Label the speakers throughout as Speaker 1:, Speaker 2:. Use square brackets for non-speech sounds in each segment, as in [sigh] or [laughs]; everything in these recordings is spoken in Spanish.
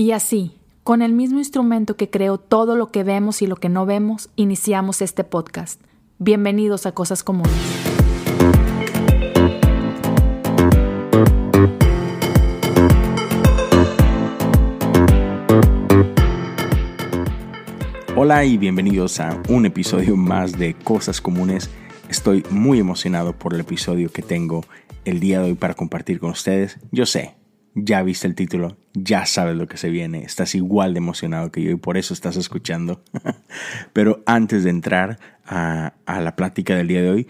Speaker 1: Y así, con el mismo instrumento que creó todo lo que vemos y lo que no vemos, iniciamos este podcast. Bienvenidos a Cosas Comunes.
Speaker 2: Hola y bienvenidos a un episodio más de Cosas Comunes. Estoy muy emocionado por el episodio que tengo el día de hoy para compartir con ustedes. Yo sé, ya viste el título, ya sabes lo que se viene, estás igual de emocionado que yo y por eso estás escuchando. [laughs] Pero antes de entrar a, la plática del día de hoy,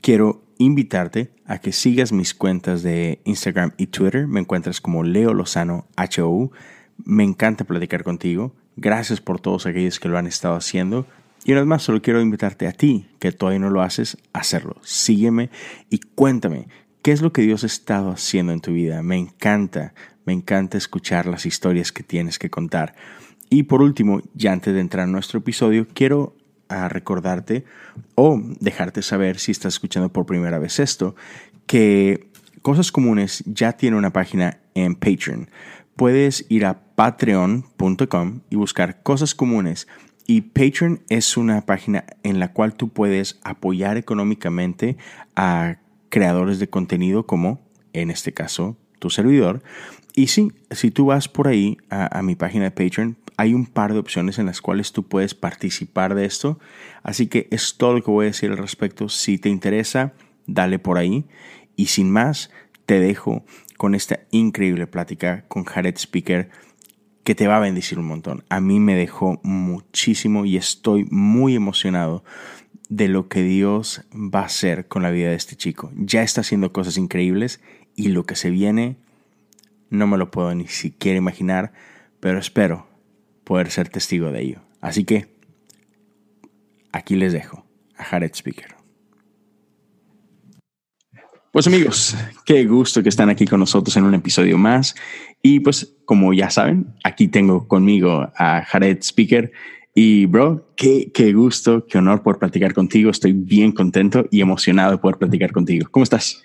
Speaker 2: quiero invitarte a que sigas mis cuentas de Instagram y Twitter. Me encuentras como Leo Lozano HOU. Me encanta platicar contigo. Gracias por todos aquellos que lo han estado haciendo. Y una vez más, solo quiero invitarte a ti, que todavía no lo haces, a hacerlo. Sígueme y cuéntame ¿Qué es lo que Dios ha estado haciendo en tu vida? Me encanta, me encanta escuchar las historias que tienes que contar. Y por último, ya antes de entrar en nuestro episodio, quiero ah, recordarte o dejarte saber si estás escuchando por primera vez esto, que Cosas Comunes ya tiene una página en Patreon. Puedes ir a patreon.com y buscar Cosas Comunes. Y Patreon es una página en la cual tú puedes apoyar económicamente a creadores de contenido como, en este caso, tu servidor. Y sí, si tú vas por ahí a, mi página de Patreon, hay un par de opciones en las cuales tú puedes participar de esto. Así que es todo lo que voy a decir al respecto. Si te interesa, dale por ahí. Y sin más, te dejo con esta increíble plática con Jared Speaker que te va a bendecir un montón. A mí me dejó muchísimo y estoy muy emocionado de lo que Dios va a hacer con la vida de este chico. Ya está haciendo cosas increíbles y lo que se viene no me lo puedo ni siquiera imaginar, pero espero poder ser testigo de ello. Así que aquí les dejo a Jared Speaker. Pues amigos, qué gusto que están aquí con nosotros en un episodio más. Y pues como ya saben, aquí tengo conmigo a Jared Speaker. Y bro, qué, qué gusto, qué honor poder platicar contigo. Estoy bien contento y emocionado de poder platicar contigo. ¿Cómo estás?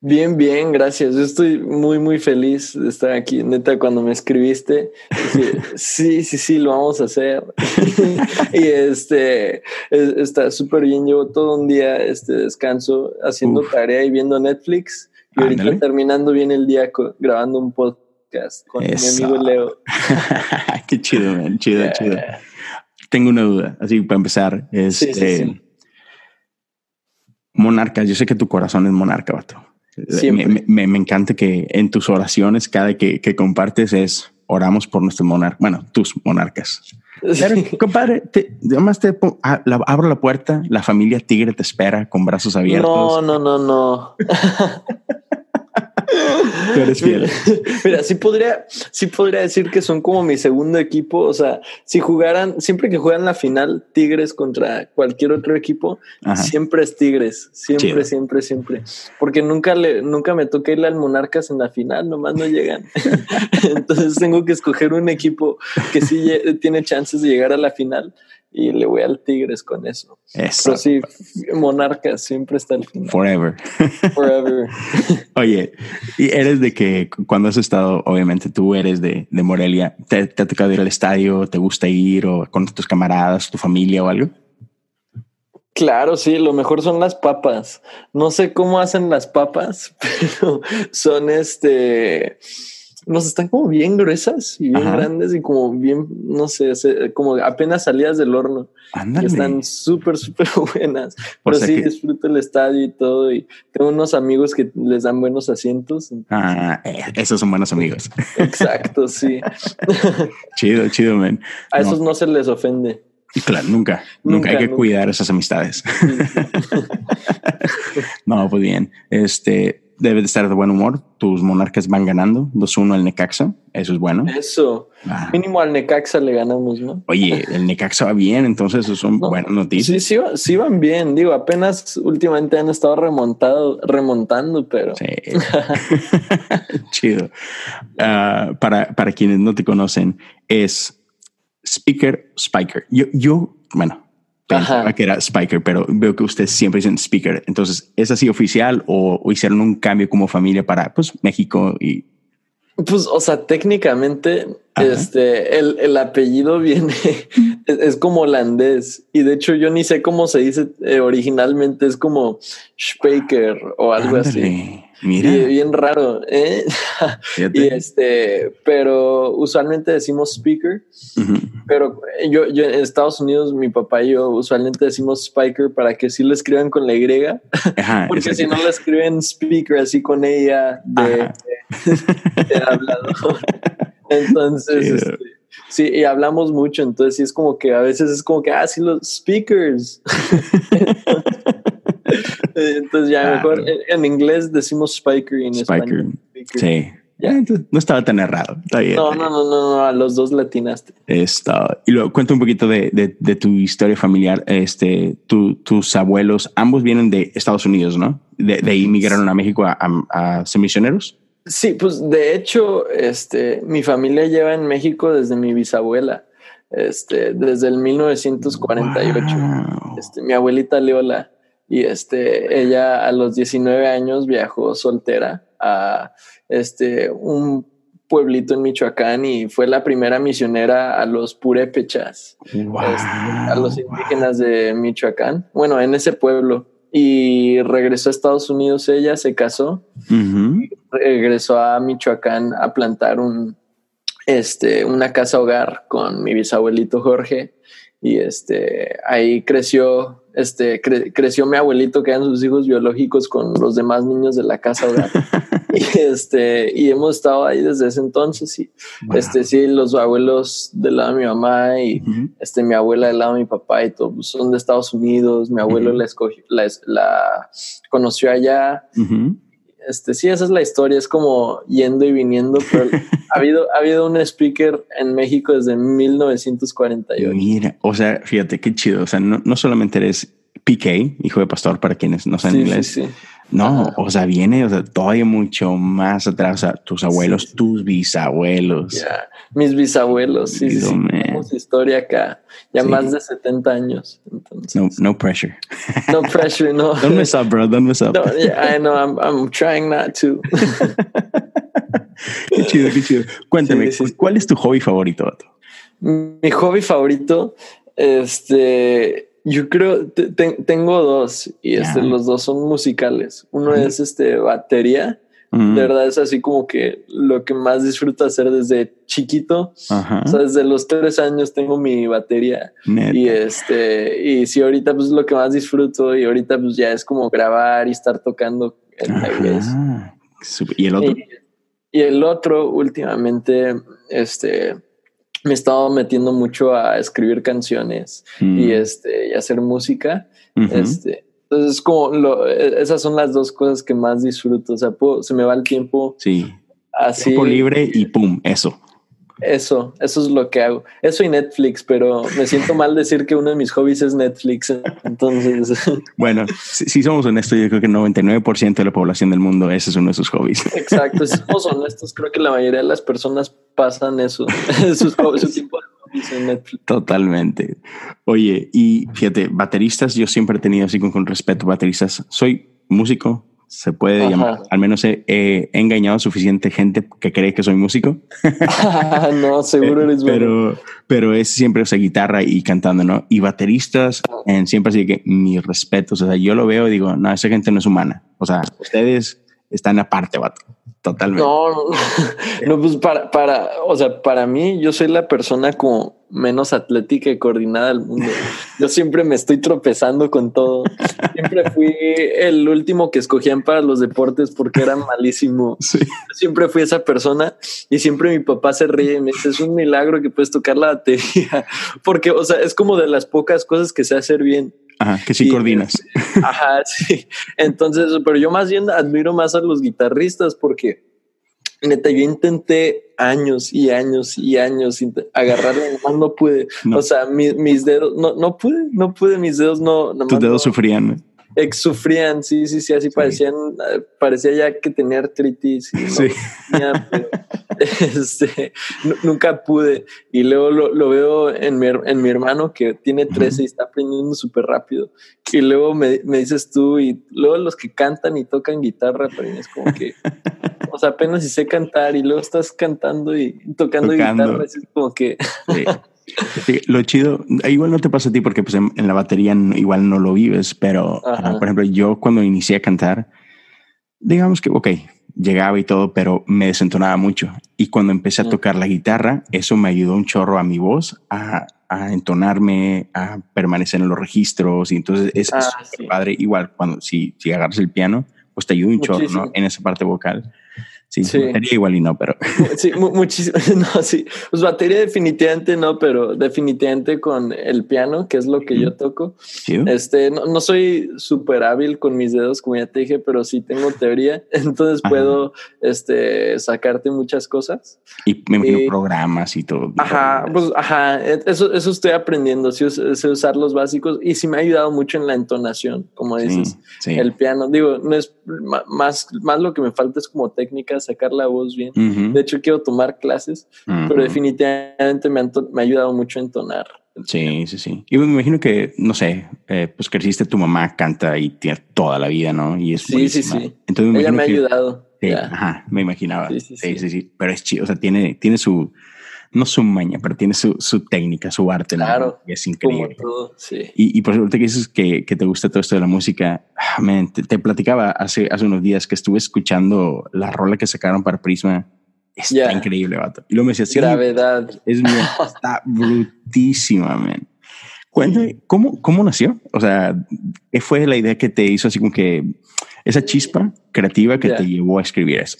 Speaker 3: Bien, bien, gracias. Yo estoy muy, muy feliz de estar aquí. Neta, cuando me escribiste, [laughs] sí, sí, sí, lo vamos a hacer. [laughs] y este, está súper bien. Llevo todo un día este descanso haciendo tarea y viendo Netflix. Y ahorita terminando bien el día grabando un podcast con mi amigo Leo. [laughs]
Speaker 2: Qué chido, man. Chido, chido tengo una duda, así para empezar. Este, Monarcas, yo sé que tu corazón es monarca, vato. Me, me, me, encanta que en tus oraciones, cada que, que compartes es oramos por nuestro monarca, bueno, tus monarcas. Pero, [laughs] compadre, te, además te ah, abro la puerta, la familia Tigre te espera con brazos abiertos.
Speaker 3: No, no, no, no. [laughs]
Speaker 2: Tú eres fiel.
Speaker 3: Mira, sí podría, sí podría decir que son como mi segundo equipo. O sea, si jugaran, siempre que juegan la final Tigres contra cualquier otro equipo, siempre es Tigres. Siempre, siempre, siempre. Porque nunca le, nunca me toca irle al Monarcas en la final, nomás no llegan. [laughs] Entonces tengo que escoger un equipo que sí tiene chances de llegar a la final y le voy al Tigres con eso. eso. Pero sí, Monarca siempre está al final.
Speaker 2: Forever.
Speaker 3: Forever. [laughs]
Speaker 2: Oye, y eres de que cuando has estado, obviamente tú eres de, de Morelia, ¿te, ¿te, ha tocado ir al estadio? ¿Te gusta ir o con tus camaradas, tu familia o algo?
Speaker 3: Claro, sí, lo mejor son las papas. No sé cómo hacen las papas, [laughs] pero son este nos están como bien gruesas y bien grandes y como bien, no sé, como apenas salidas del horno. Están súper, súper [laughs] buenas. Pero sí, disfruto el estadio y todo. Y tengo unos amigos que les dan buenos asientos.
Speaker 2: Ah, eh, esos son buenos amigos.
Speaker 3: Exacto, [laughs] sí.
Speaker 2: chido, chido, man.
Speaker 3: A esos no se les ofende.
Speaker 2: Claro, nunca, nunca, hay que cuidar esas amistades. [laughs] no, pues bien. Este, debe de estar de buen humor. Tus monarcas van ganando 2-1 al Necaxa. Eso es bueno.
Speaker 3: Eso. Ah. Mínimo al Necaxa le ganamos, ¿no?
Speaker 2: Oye, el Necaxa va bien, entonces eso son buenas noticias.
Speaker 3: Sí, sí, sí van bien. Digo, apenas últimamente han estado remontado, remontando, pero. Sí. [laughs]
Speaker 2: Chido. Ah, para, para quienes no te conocen, es Speaker Spiker. Yo, yo, bueno, pensaba que era Spiker, pero veo que ustedes siempre dicen Speaker. Entonces, ¿es así oficial o, hicieron un cambio como familia para pues México y
Speaker 3: pues, o sea, técnicamente Este, el, el, apellido [laughs] viene, es, como holandés y de hecho yo ni sé cómo se dice eh, originalmente, es como Spaker o algo así. Mira. bien raro, ¿eh? [laughs] y este, pero usualmente decimos speaker, pero yo, yo en Estados Unidos, mi papá y yo usualmente decimos spiker para que sí lo escriban con la Y, [laughs] porque si no lo escriben speaker así con ella de, de, hablador. [laughs] Entonces, este, sí, y hablamos mucho, entonces sí es como que a veces es como que, ah, sí, los speakers. Entonces ya ah, mejor en, inglés decimos spiker y en español.
Speaker 2: Sí. Ya, entonces no estaba tan errado.
Speaker 3: no, no, no, no, a los dos latinaste.
Speaker 2: Está. Y luego cuenta un poquito de, de, tu historia familiar. Este, tus abuelos, ambos vienen de Estados Unidos, ¿no? De, de ahí migraron a México a, a, ser misioneros.
Speaker 3: Sí, pues de hecho, este, mi familia lleva en México desde mi bisabuela, este, desde el 1948. Este, mi abuelita Leola y este, ella a los 19 años viajó soltera a este, un pueblito en Michoacán y fue la primera misionera a los purépechas, este, a los indígenas de Michoacán, bueno, en ese pueblo. Y regresó a Estados Unidos ella, se casó, regresó a Michoacán a plantar un, este, una casa hogar con mi bisabuelito Jorge y este, ahí creció este, creció mi abuelito, que eran sus hijos biológicos con los demás niños de la casa [laughs] y este, y hemos estado ahí desde ese entonces. Y este, sí, los abuelos del lado de mi mamá y este, mi abuela del lado de mi papá y todo pues, son de Estados Unidos. Mi abuelo la escogió, la, la, conoció allá. Este, sí, esa es la historia, es como yendo y viniendo, pero [laughs] ha habido, ha habido un speaker en México desde 1948.
Speaker 2: Mira, o sea, fíjate qué chido, o sea, no, no solamente eres PK, hijo de pastor, para quienes no saben inglés. Sí, sí. No, o sea, viene o sea, todavía mucho más atrás, o sea, tus abuelos, tus bisabuelos.
Speaker 3: Mis bisabuelos, sí, sí. Tenemos historia acá, ya más de 70 años.
Speaker 2: No, no pressure. [laughs]
Speaker 3: No pressure, no. [laughs]
Speaker 2: Don't mess up, bro, don't mess up.
Speaker 3: No, yeah, I know, I'm, I'm trying not to. [laughs]
Speaker 2: qué chido, qué chido. Cuéntame, ¿cuál es tu hobby favorito?
Speaker 3: Mi hobby favorito, este yo creo, tengo dos y este, los dos son musicales. Uno es este batería. De verdad es así como que lo que más disfruto hacer desde chiquito. O sea, desde los tres años tengo mi batería. Y este, y si ahorita pues lo que más disfruto y ahorita pues ya es como grabar y estar tocando en la
Speaker 2: ¿Y el otro?
Speaker 3: y el otro últimamente, este, me he estado metiendo mucho a escribir canciones y mm. este y hacer música. Este, entonces como lo, esas son las dos cosas que más disfruto. O sea, se me va el tiempo.
Speaker 2: Sí. Así. Tiempo libre y pum, eso.
Speaker 3: Eso, eso es lo que hago. Eso y Netflix, pero me siento mal decir que uno de mis hobbies es Netflix. Entonces, [laughs]
Speaker 2: bueno, si, somos honestos, yo creo que el 99% de la población del mundo ese es uno de sus hobbies.
Speaker 3: Exacto, si [laughs] somos honestos, creo que la mayoría de las personas pasan eso, [laughs] sus su tipo de hobbies en Netflix.
Speaker 2: Totalmente. Oye, y fíjate, bateristas, yo siempre he tenido así con, con respeto bateristas. Soy músico, se puede llamar. Al menos he, engañado a suficiente gente que cree que soy músico. [laughs]
Speaker 3: no, seguro eres
Speaker 2: pero, Pero es siempre, o sea, guitarra y cantando, ¿no? Y bateristas, en, siempre así que mi respeto. O sea, yo lo veo y digo, no, esa gente no es humana. O sea, ustedes están aparte, vato. Totalmente.
Speaker 3: No, no, no, pues para, para, o sea, para mí, yo soy la persona como menos atlética y coordinada del mundo. Yo siempre me estoy tropezando con todo. Siempre fui el último que escogían para los deportes porque era malísimo. Siempre fui esa persona y siempre mi papá se ríe y me dice, es un milagro que puedes tocar la batería. [laughs] Porque, o sea, es como de las pocas cosas que sé hacer bien.
Speaker 2: Ajá, que sí coordinas.
Speaker 3: Ajá, [laughs] sí. Entonces, pero yo más bien admiro más a los guitarristas porque neta, yo intenté años y años y años agarrarle, no pude. O sea, mis dedos, no, no pude, no pude, mis dedos no.
Speaker 2: Tus dedos sufrían
Speaker 3: ex sufrían, sí, sí, sí, así parecían, parecía ya que tenía artritis. Y [laughs] sí. [laughs] este, nunca pude. Y luego lo, veo en mi, en mi, hermano que tiene 13 y está aprendiendo súper rápido. Y luego me, me, dices tú, y luego los que cantan y tocan guitarra, pero es como que, [laughs] O sea, apenas si sé cantar y luego estás cantando y tocando, guitarra, es como que...
Speaker 2: lo chido, igual no te pasa a ti porque pues en, la batería igual no lo vives, pero por ejemplo yo cuando inicié a cantar, digamos que, ok, llegaba y todo, pero me desentonaba mucho. Y cuando empecé a tocar la guitarra, eso me ayudó un chorro a mi voz, a, a entonarme, a permanecer en los registros. Y entonces es, ah, padre. Igual, cuando si, si agarras el piano, pues te ayuda un chorro ¿no? en esa parte vocal. Sí, batería igual y no, pero. [laughs]
Speaker 3: Sí, muchísimo. [laughs] No, sí. Pues batería definitivamente no, pero definitivamente con el piano, que es lo que yo toco. Este, no, no soy súper hábil con mis dedos, como ya te dije, pero sí tengo teoría. [laughs] Entonces puedo este, sacarte muchas cosas.
Speaker 2: Y me imagino programas y todo.
Speaker 3: Ajá, pues ajá. Eso, eso estoy aprendiendo. Sí, sé usar los básicos y sí me ha ayudado mucho en la entonación, como dices. El piano. Digo, no es más, más lo que me falta es como técnica sacar la voz bien. De hecho, quiero tomar clases, pero definitivamente me, ha ayudado mucho a entonar.
Speaker 2: Sí, sí, sí. Y me imagino que, no sé, eh, pues creciste, tu mamá canta y tiene toda la vida, ¿no? Y es
Speaker 3: Sí, sí, sí. Entonces me Ella me ha ayudado.
Speaker 2: ajá, me imaginaba. Sí sí, sí sí, Pero es chido, o sea, tiene, tiene su, no su maña, pero tiene su, su técnica, su arte.
Speaker 3: Claro.
Speaker 2: Es increíble. y, y, por suerte que dices que, que, te gusta todo esto de la música, ah, te, platicaba hace, hace unos días que estuve escuchando la rola que sacaron para Prisma. Está increíble, vato. Y luego me decía,
Speaker 3: Gravedad.
Speaker 2: Es [laughs] está brutísima, man. Cuéntame, ¿cómo, ¿cómo nació? O sea, ¿qué fue la idea que te hizo así como que esa chispa creativa que te llevó a escribir eso?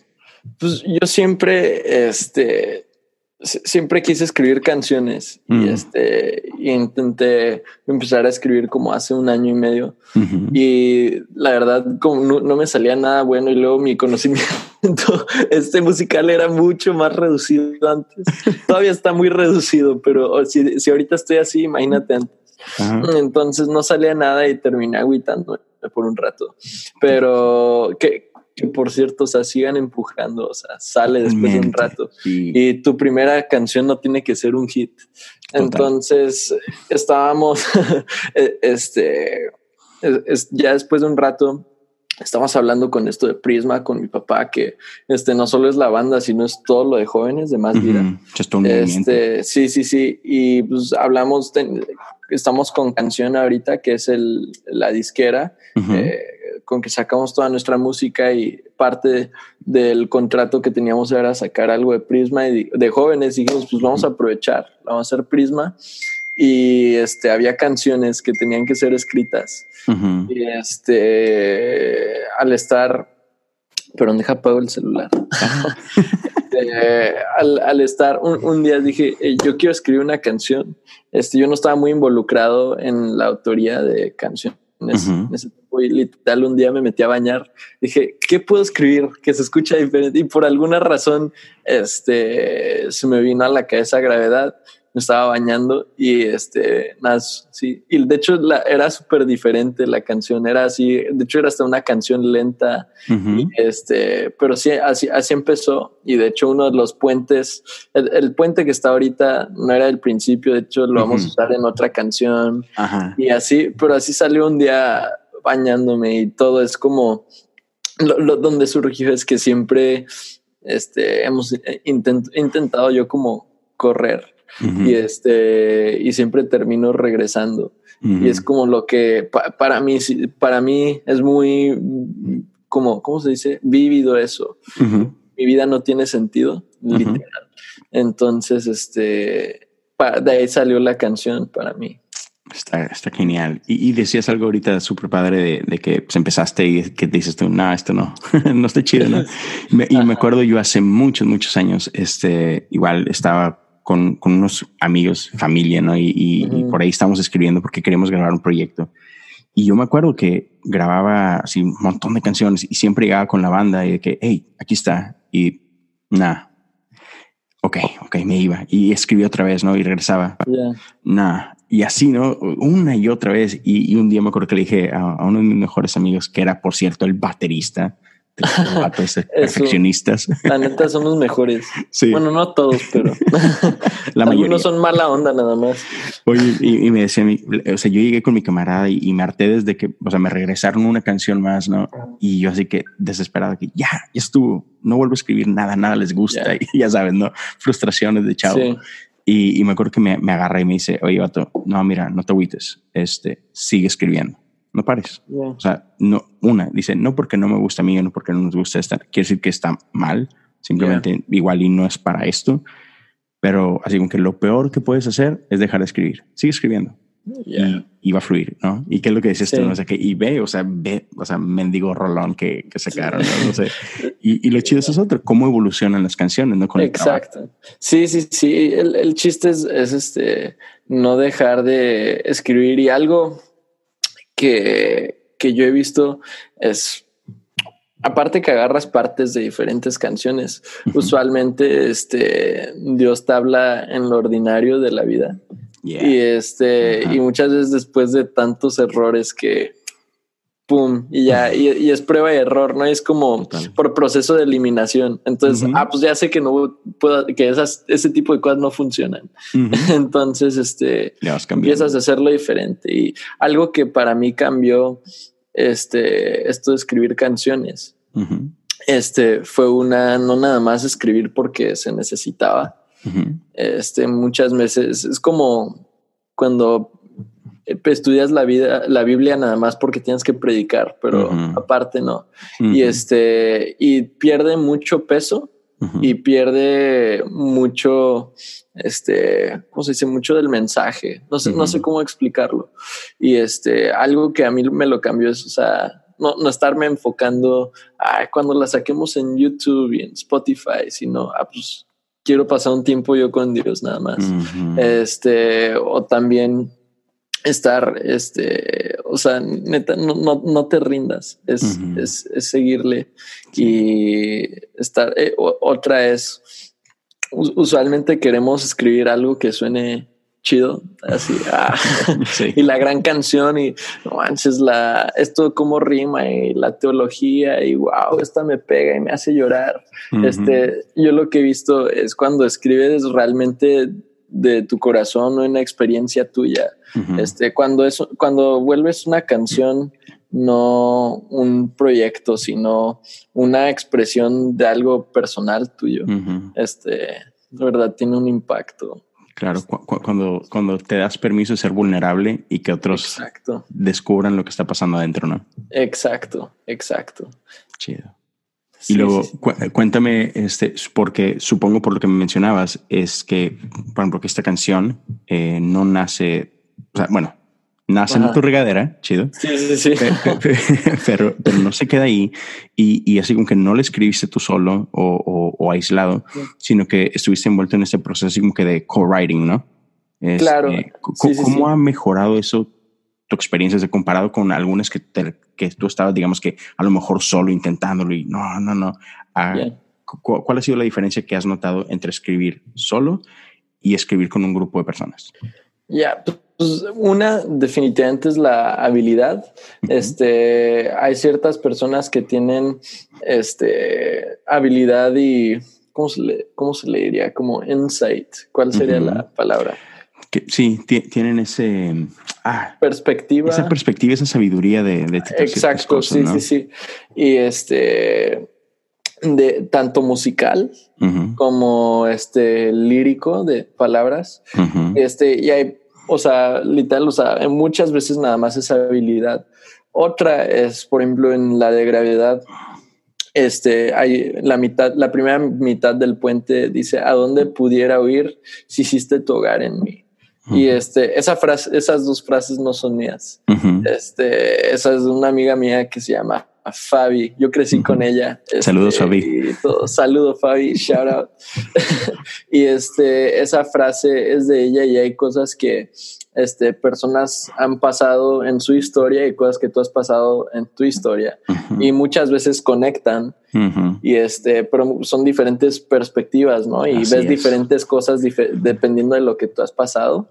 Speaker 3: Pues yo siempre, este, siempre quise escribir canciones y este intenté empezar a escribir como hace un año y medio. Y la verdad como no, me salía nada bueno y luego mi conocimiento [laughs] este musical era mucho más reducido antes. [laughs] Todavía está muy reducido pero si, si ahorita estoy así imagínate antes. Entonces no salía nada y terminé agüitando por un rato. Pero que que por cierto, o sea, sigan empujando, o sea, sale después de un rato. Y tu primera canción no tiene que ser un hit. Entonces, estábamos, [laughs] e, este, ya después de un rato, estamos hablando con esto de Prisma, con mi papá, que este no solo es la banda, sino es todo lo de jóvenes de más vida. Este, sí, sí, sí. Y pues hablamos, estamos con canción ahorita, que es el, la disquera con que sacamos toda nuestra música y parte del contrato que teníamos era sacar algo de Prisma y de jóvenes dijimos, pues vamos a aprovechar, vamos a hacer Prisma y este había canciones que tenían que ser escritas. Y este al estar pero deja apago el celular. [laughs] Este, al, estar un, día dije yo quiero escribir una canción este yo no estaba muy involucrado en la autoría de canciones en ese tiempo y literal un día me metí a bañar. Dije, ¿qué puedo escribir que se escucha diferente? Y por alguna razón este, se me vino a la cabeza gravedad me estaba bañando y este, nada, sí, y de hecho la, era súper diferente la canción, era así, de hecho era hasta una canción lenta, este, pero sí, así, así empezó. Y de hecho uno de los puentes, el, puente que está ahorita no era el principio, de hecho lo vamos a usar en otra canción. Y así, pero así salió un día bañándome y todo. Es como, lo, donde surgió es que siempre, este, hemos intentado yo como correr y este y siempre termino regresando. Y es como lo que para mí para mí es muy como cómo se dice vívido eso. Mi vida no tiene sentido literal. Entonces este de ahí salió la canción para mí.
Speaker 2: Está, está genial. Y, decías algo ahorita súper padre de, que pues, empezaste y que dices tú, no, esto no, [laughs] no está chido, ¿no? [laughs] y me acuerdo yo hace muchos, muchos años, este, igual estaba con, con unos amigos, familia, ¿no? Y, y, por ahí estamos escribiendo porque queremos grabar un proyecto. Y yo me acuerdo que grababa así un montón de canciones y siempre llegaba con la banda y de que, hey, aquí está. Y nada. Ok, ok, me iba. Y escribí otra vez, ¿no? Y regresaba. Nada. Y así, ¿no? Una y otra vez. Y, y, un día me acuerdo que le dije a, a uno de mis mejores amigos, que era, por cierto, el baterista [laughs] perfeccionistas.
Speaker 3: La neta son los mejores. [laughs] Bueno, no todos, pero [laughs] la algunos son mala onda nada más.
Speaker 2: Oye, y, me decía, o sea, yo llegué con mi camarada y, me harté desde que, o sea, me regresaron una canción más, ¿no? Y yo así que desesperado que ya, ya estuvo, no vuelvo a escribir nada, nada les gusta y ya sabes, ¿no? Frustraciones de chavo. Y, me acuerdo que me, me agarra y me dice, oye, vato, no, mira, no te agüites, este, sigue escribiendo no pares. O sea, no, una, dice, no porque no me gusta a mí, no porque no nos gusta estar, quiere decir que está mal, simplemente igual y no es para esto, pero así como que lo peor que puedes hacer es dejar de escribir, sigue escribiendo. Y, va a fluir, ¿no? ¿Y qué es lo que dices tú? No sé qué, y ve, o sea, ve, o sea, mendigo rolón que, que sacaron, ¿no? sé. [laughs] Y, y, lo chido es otro, cómo evolucionan las canciones, ¿no? Con
Speaker 3: Exacto. sí, sí, sí. El, el chiste es, es, este, no dejar de escribir y algo, que, que yo he visto es aparte que agarras partes de diferentes canciones, usualmente este Dios te habla en lo ordinario de la vida. Y este, y muchas veces después de tantos errores que pum, y ya, y, es prueba y error, ¿no? Es como por proceso de eliminación. Entonces, ah, pues ya sé que no puedo, que esas, ese tipo de cosas no funcionan. [laughs] Entonces, este, empiezas a hacerlo diferente. Y algo que para mí cambió, este, esto de escribir canciones, este, fue una, no nada más escribir porque se necesitaba. Este, muchas veces es como cuando estudias la vida, la Biblia nada más porque tienes que predicar, pero aparte no. Y este, y pierde mucho peso y pierde mucho, este, ¿cómo se dice? Mucho del mensaje. No sé, no sé cómo explicarlo. Y este, algo que a mí me lo cambió es, o sea, no, no estarme enfocando a cuando la saquemos en YouTube y en Spotify, sino, ah, pues quiero pasar un tiempo yo con Dios nada más. Este, o también estar, este, o sea, neta, no, no, no te rindas, es, es, es seguirle y estar. Eh, otra es, usualmente queremos escribir algo que suene chido, así, [laughs] ah, [laughs] y la gran canción y no manches, la, esto como rima y la teología y wow, esta me pega y me hace llorar. Este, yo lo que he visto es cuando escribes realmente de tu corazón o una experiencia tuya. Este, cuando es, cuando vuelves una canción, no un proyecto, sino una expresión de algo personal tuyo. Este, de verdad, tiene un impacto.
Speaker 2: Claro, cuando, cuando te das permiso de ser vulnerable y que otros descubran lo que está pasando adentro, ¿no?
Speaker 3: Exacto, exacto.
Speaker 2: Chido y luego cuéntame, este, porque supongo por lo que me mencionabas, es que, por ejemplo, que esta canción eh, no nace, o sea, bueno, nace en tu regadera, chido.
Speaker 3: Sí, sí, sí. [laughs]
Speaker 2: Pero, pero, no se queda ahí y, y, así como que no le escribiste tú solo o, o, aislado, sino que estuviste envuelto en este proceso así como que de co-writing, ¿no?
Speaker 3: claro.
Speaker 2: ¿Cómo ha mejorado eso tu experiencia de comparado con algunas que, que tú estabas, digamos que a lo mejor solo intentándolo y no, no, no. Ah, ¿Cuál ha sido la diferencia que has notado entre escribir solo y escribir con un grupo de personas?
Speaker 3: Ya, una definitivamente es la habilidad. Este, hay ciertas personas que tienen este habilidad y ¿cómo se le, cómo se le diría? Como insight. ¿Cuál sería la palabra?
Speaker 2: Que, sí, tienen ese
Speaker 3: ah, perspectiva.
Speaker 2: Esa perspectiva, esa sabiduría de, de
Speaker 3: Exacto, sí, sí, sí. Y este de tanto musical como este lírico de palabras. Este, y hay, o sea, literal, o sea, muchas veces nada más esa habilidad. Otra es, por ejemplo, en la de gravedad, este, hay la mitad, la primera mitad del puente dice, ¿a dónde pudiera huir si hiciste tu hogar en mí? Y este, esa frase, esas dos frases no son mías. Este, esa es de una amiga mía que se llama Fabi. Yo crecí con ella.
Speaker 2: Saludos, este, Fabi.
Speaker 3: Saludo, Fabi. Shout out. [laughs] y este, esa frase es de ella y hay cosas que este, personas han pasado en su historia y cosas que tú has pasado en tu historia. Y muchas veces conectan y este, pero son diferentes perspectivas, ¿no? Y ves diferentes cosas dependiendo de lo que tú has pasado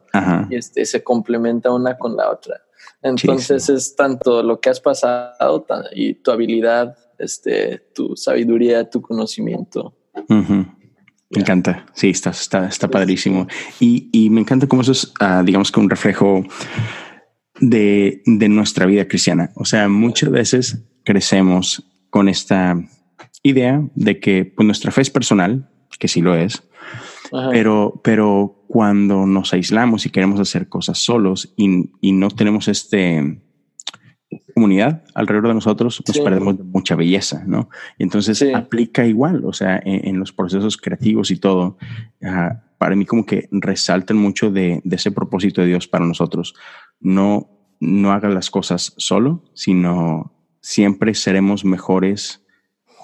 Speaker 3: y este, se complementa una con la otra. Entonces es tanto lo que has pasado y tu habilidad este, tu sabiduría, tu conocimiento.
Speaker 2: Me encanta. Sí, está, está, está padrísimo. Y, y, me encanta cómo eso es, ah, digamos que un reflejo de, de, nuestra vida cristiana. O sea, muchas veces crecemos con esta idea de que pues, nuestra fe es personal, que sí lo es, pero, pero cuando nos aislamos y queremos hacer cosas solos y, y no tenemos este comunidad alrededor de nosotros, nos perdemos de mucha belleza, ¿no? Y entonces aplica igual, o sea, en, los procesos creativos y todo, uh, para mí como que resaltan mucho de, de, ese propósito de Dios para nosotros. No, no hagas las cosas solo, sino siempre seremos mejores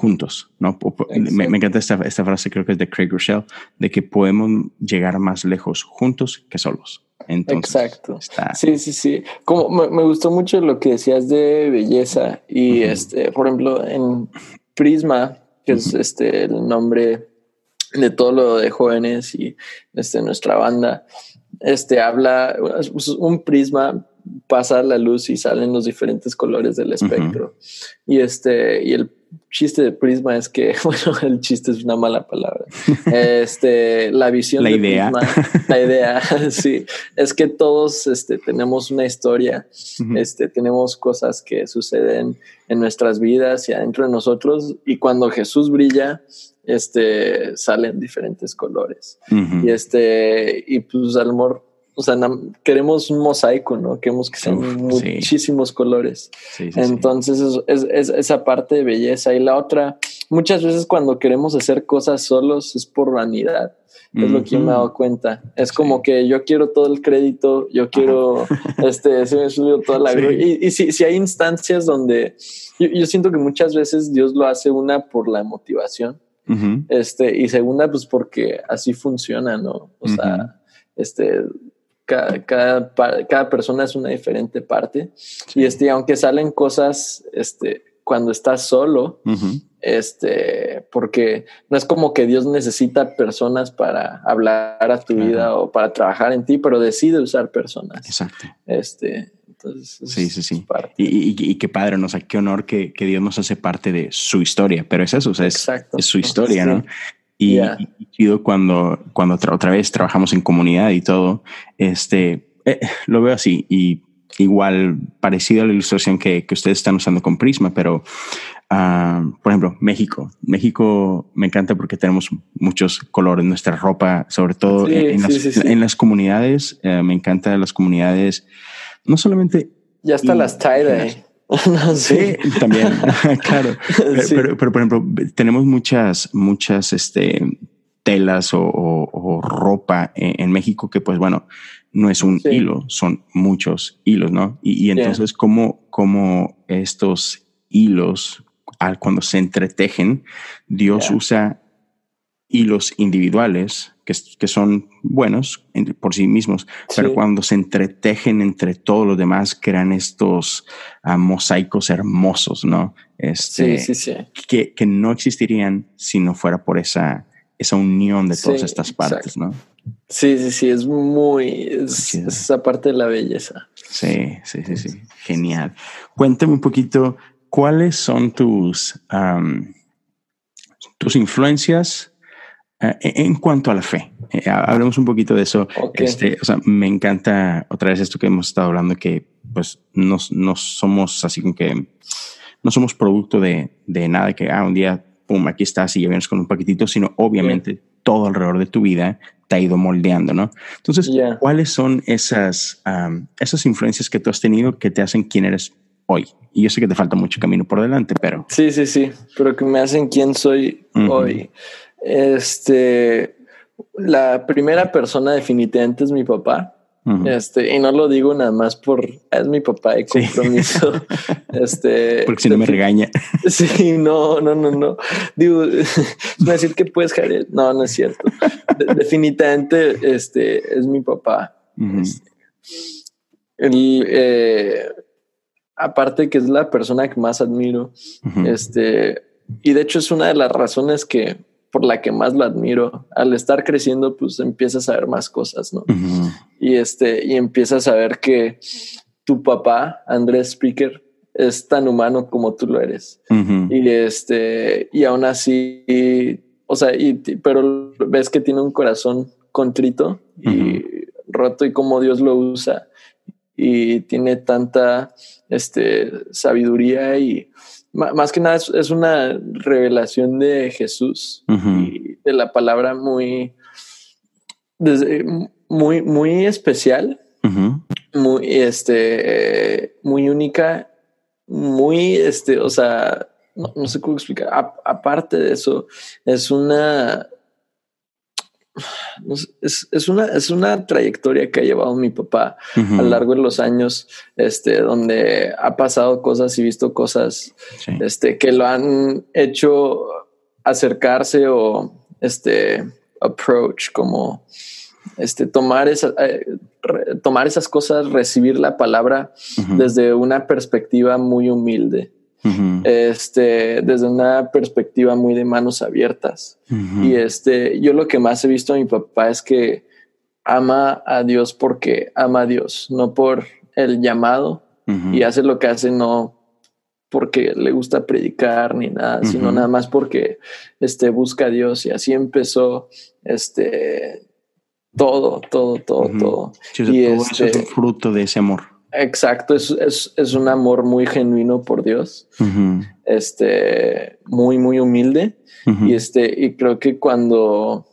Speaker 2: juntos, ¿no? Me, me, encanta esta, esta frase, creo que es de Craig Rochelle, de que podemos llegar más lejos juntos que solos.
Speaker 3: Exacto. Sí, sí, sí. Como me, gustó mucho lo que decías de belleza y este, por ejemplo, en Prisma, que es este el nombre de todo lo de jóvenes y este nuestra banda, este habla pues, un prisma pasa la luz y salen los diferentes colores del espectro. Y este y el chiste de Prisma es que, [laughs] bueno, el chiste es una mala palabra. Este, la visión
Speaker 2: la
Speaker 3: de
Speaker 2: idea.
Speaker 3: Prisma, la idea, [laughs] sí, es que todos este, tenemos una historia, este, tenemos cosas que suceden en nuestras vidas y adentro de nosotros, y cuando Jesús brilla, este, salen diferentes colores. Y este, y pues al amor o sea, queremos un mosaico, ¿no? Queremos que sean muchísimos colores. Entonces, es, esa parte de belleza. Y la otra, muchas veces cuando queremos hacer cosas solos es por vanidad. Es lo que me he dado cuenta. Es como que yo quiero todo el crédito, yo quiero, [laughs] este, se me subió toda la... Y, y si, si, hay instancias donde yo, siento que muchas veces Dios lo hace una por la motivación. Este, y segunda, pues porque así funciona, ¿no? O sea, este, cada, cada, persona es una diferente parte. Y este, aunque salen cosas, este, cuando estás solo, este, porque no es como que Dios necesita personas para hablar a tu vida o para trabajar en ti, pero decide usar personas.
Speaker 2: Exacto.
Speaker 3: Este, entonces,
Speaker 2: sí, sí, sí. Y, qué padre, ¿no? O sea, qué honor que, que, Dios nos hace parte de su historia, pero es eso, o sea, es, es su historia, ¿no? Y, cuando, cuando otra vez trabajamos en comunidad y todo, este, eh, lo veo así y igual parecido a la ilustración que, que ustedes están usando con Prisma, pero ah, por ejemplo, México. México me encanta porque tenemos muchos colores en nuestra ropa, sobre todo en, las, en, las, comunidades. Eh, me encantan las comunidades, no solamente...
Speaker 3: Ya hasta las tie [laughs]
Speaker 2: sí. también, [laughs] claro. [laughs] Pero, pero, por ejemplo, tenemos muchas, muchas este, telas o, ropa en, México que, pues bueno, no es un hilo, son muchos hilos, ¿no? Y, entonces, ¿cómo, ¿cómo, estos hilos, al, cuando se entretejen, Dios usa hilos individuales que, son buenos por sí mismos, pero cuando se entretejen entre todos los demás, crean estos ah, mosaicos hermosos, ¿no? Este, sí, sí, que, que, no existirían si no fuera por esa, esa unión de todas estas partes, ¿no?
Speaker 3: Sí, sí, sí, es muy, es, esa parte de la belleza.
Speaker 2: Sí, sí, sí, sí, genial. Cuéntame un poquito, ¿cuáles son tus, tus influencias en cuanto a la fe, eh, hablemos un poquito de eso. Este, o sea, me encanta otra vez esto que hemos estado hablando, que pues no, no somos así como que no somos producto de, de nada que ah, un día, pum, aquí estás y ya vienes con un paquetito, sino obviamente todo alrededor de tu vida te ha ido moldeando, ¿no? Entonces, ¿cuáles son esas, esas influencias que tú has tenido que te hacen quien eres hoy? Y yo sé que te falta mucho camino por delante, pero...
Speaker 3: Sí, sí, sí, pero que me hacen quien soy hoy. Este, la primera persona definitivamente es mi papá. Este, y no lo digo nada más por es mi papá de compromiso. [laughs] este,
Speaker 2: porque si no me regaña. [laughs]
Speaker 3: Sí, no, no, no, no. Digo, [laughs] decir que puedes, Jared. No, no es cierto. definitivamente, este es mi papá. Este, eh, aparte que es la persona que más admiro. Este, y de hecho es una de las razones que por la que más lo admiro. Al estar creciendo, pues empiezas a ver más cosas, ¿no? Y este, y empiezas a ver que tu papá, Andrés Speaker, es tan humano como tú lo eres. Y este, y aún así, o sea, y, pero ves que tiene un corazón contrito y roto y como Dios lo usa y tiene tanta este, sabiduría y más que nada es, una revelación de Jesús y de la palabra muy, muy, muy especial, muy, este, muy única, muy, este, o sea, no, sé cómo explicar. aparte de eso, es una es, es, una, es una trayectoria que ha llevado mi papá a lo largo de los años, este, donde ha pasado cosas y visto cosas este, que lo han hecho acercarse o este approach como este tomar esa, eh, tomar esas cosas, recibir la palabra desde una perspectiva muy humilde este, desde una perspectiva muy de manos abiertas. Y este, yo lo que más he visto a mi papá es que ama a Dios porque ama a Dios, no por el llamado. Y hace lo que hace no porque le gusta predicar ni nada, sino nada más porque este, busca a Dios. Y así empezó este, todo, todo, todo, todo.
Speaker 2: y todo eso es un este fruto de ese amor.
Speaker 3: Exacto, es, es, es, un amor muy genuino por Dios, este, muy, muy humilde. Y este, y creo que cuando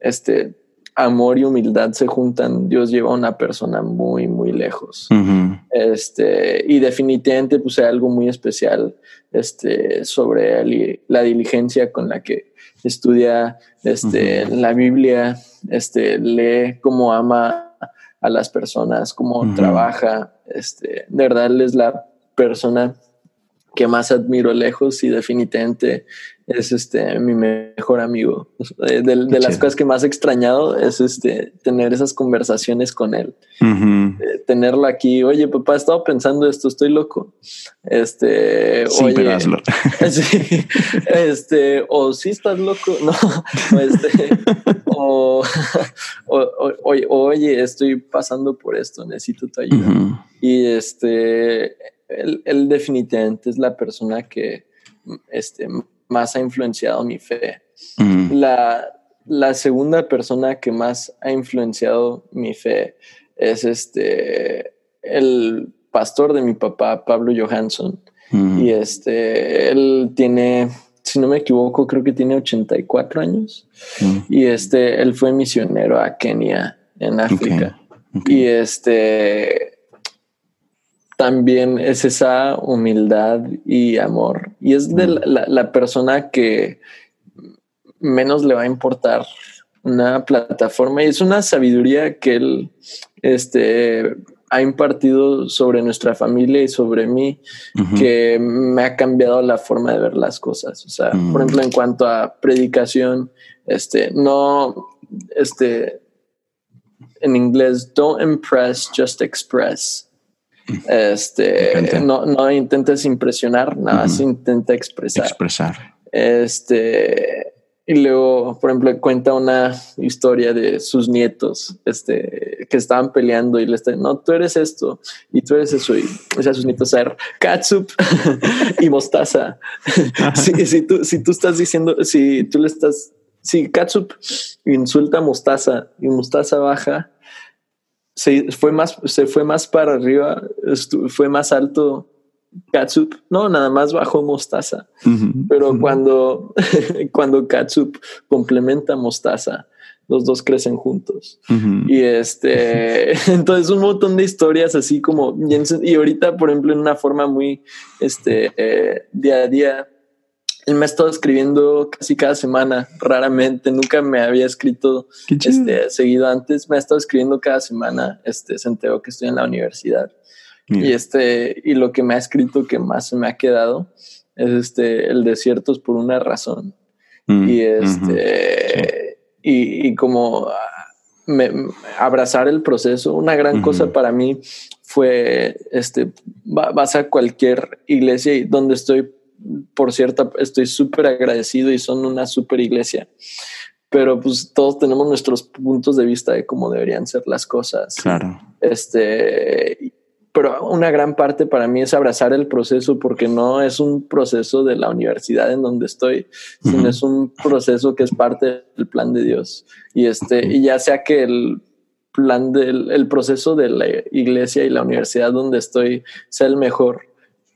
Speaker 3: este amor y humildad se juntan, Dios lleva a una persona muy, muy lejos. Este, y definitivamente pues hay algo muy especial este, sobre la diligencia con la que estudia este, la Biblia, este, lee cómo ama a las personas, cómo trabaja. Este, de verdad, él es la persona que más admiro lejos y definitivamente es este mi mejor amigo. De, las cosas que más he extrañado es este tener esas conversaciones con él. Eh, tenerlo aquí, oye, papá, he estado pensando esto, estoy loco. Este, [laughs]
Speaker 2: sí, oye, hazlo.
Speaker 3: este, o si estás loco, [laughs] no, este, o, [laughs] oye, estoy pasando por esto, necesito tu ayuda. Y este, él, definitivamente es la persona que este, más ha influenciado mi fe. La, la, segunda persona que más ha influenciado mi fe es este, el pastor de mi papá, Pablo Johansson. Y este, él tiene, si no me equivoco, creo que tiene 84 años. Y este, él fue misionero a Kenia, en África. Y este, también es esa humildad y amor. Y es de mm. la, persona que menos le va a importar una plataforma y es una sabiduría que él este, ha impartido sobre nuestra familia y sobre mí que me ha cambiado la forma de ver las cosas. O sea, por mm. ejemplo, en cuanto a predicación, este, no, este, en inglés, don't impress, just express. Este, no, no intentes impresionar, nada más intenta expresar.
Speaker 2: Expresar.
Speaker 3: Este, y luego, por ejemplo, cuenta una historia de sus nietos, este, que estaban peleando y le están, no, tú eres esto y tú eres eso. Y o sea, sus nietos ser catsup [laughs] y mostaza. [laughs] si, si, tú, si tú estás diciendo, si tú le estás, si catsup insulta mostaza y mostaza baja, se fue más, se fue más para arriba, fue más alto Katsup. No, nada más bajó mostaza. Pero cuando, [laughs] cuando Katsup complementa mostaza, los dos crecen juntos. Y este, [laughs] entonces un montón de historias así como, y ahorita, por ejemplo, en una forma muy, este, eh, día a día, él me ha estado escribiendo casi cada semana, raramente, nunca me había escrito este, seguido. Antes, me ha estado escribiendo cada semana, este, se enteró que estoy en la universidad. Y este, y lo que me ha escrito que más se me ha quedado es este, el desierto es por una razón. Mm, y este, y, como abrazar el proceso, una gran cosa para mí fue, este, vas a cualquier iglesia y donde estoy por cierto, estoy súper agradecido y son una súper iglesia. Pero pues todos tenemos nuestros puntos de vista de cómo deberían ser las cosas.
Speaker 2: Claro.
Speaker 3: Este, pero una gran parte para mí es abrazar el proceso porque no es un proceso de la universidad en donde estoy, sino es un proceso que es parte del plan de Dios. Y este, y ya sea que el plan del el proceso de la iglesia y la universidad donde estoy sea el mejor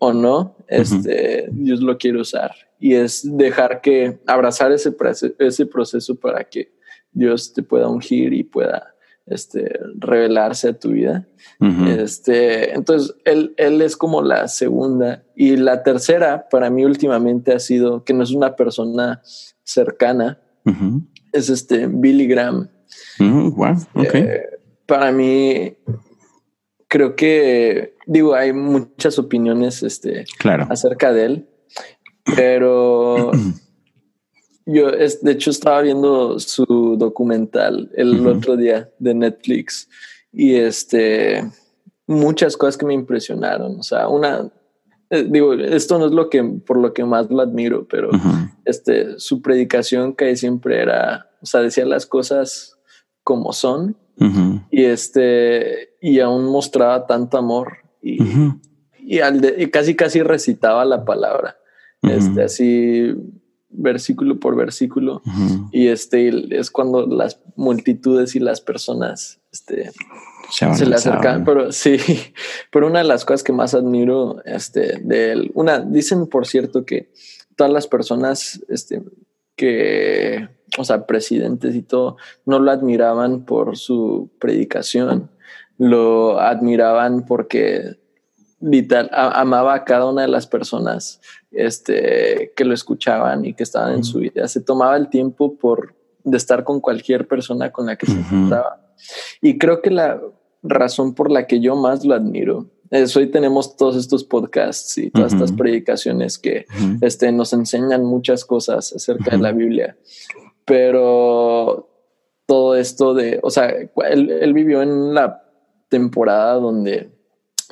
Speaker 3: o no, este, Dios lo quiere usar. Y es dejar que abrazar ese, ese proceso para que Dios te pueda ungir y pueda este, revelarse a tu vida. este, entonces, él, él es como la segunda. Y la tercera, para mí últimamente ha sido que no es una persona cercana, es este Billy Graham. Eh, para mí, creo que, digo, hay muchas opiniones este,
Speaker 2: claro.
Speaker 3: acerca de él, pero Yo, es, de hecho, estaba viendo su documental el otro día de Netflix y este, muchas cosas que me impresionaron. O sea, una, eh, digo, esto no es lo que, por lo que más lo admiro, pero este, su predicación que siempre era, o sea, decía las cosas como son y este, y aún mostraba tanto amor y, y, al y casi, casi recitaba la palabra. Este, así versículo por versículo y este es cuando las multitudes y las personas este, se, le acercan pero sí pero una de las cosas que más admiro este de él una dicen por cierto que todas las personas este que o sea presidentes y todo no lo admiraban por su predicación lo admiraban porque vital, amaba a cada una de las personas este, que lo escuchaban y que estaban en su vida. Se tomaba el tiempo por, de estar con cualquier persona con la que se encontraba. Y creo que la razón por la que yo más lo admiro es hoy tenemos todos estos podcasts y todas estas predicaciones que este, nos enseñan muchas cosas acerca de la Biblia. Pero todo esto de, o sea, él vivió en la temporada donde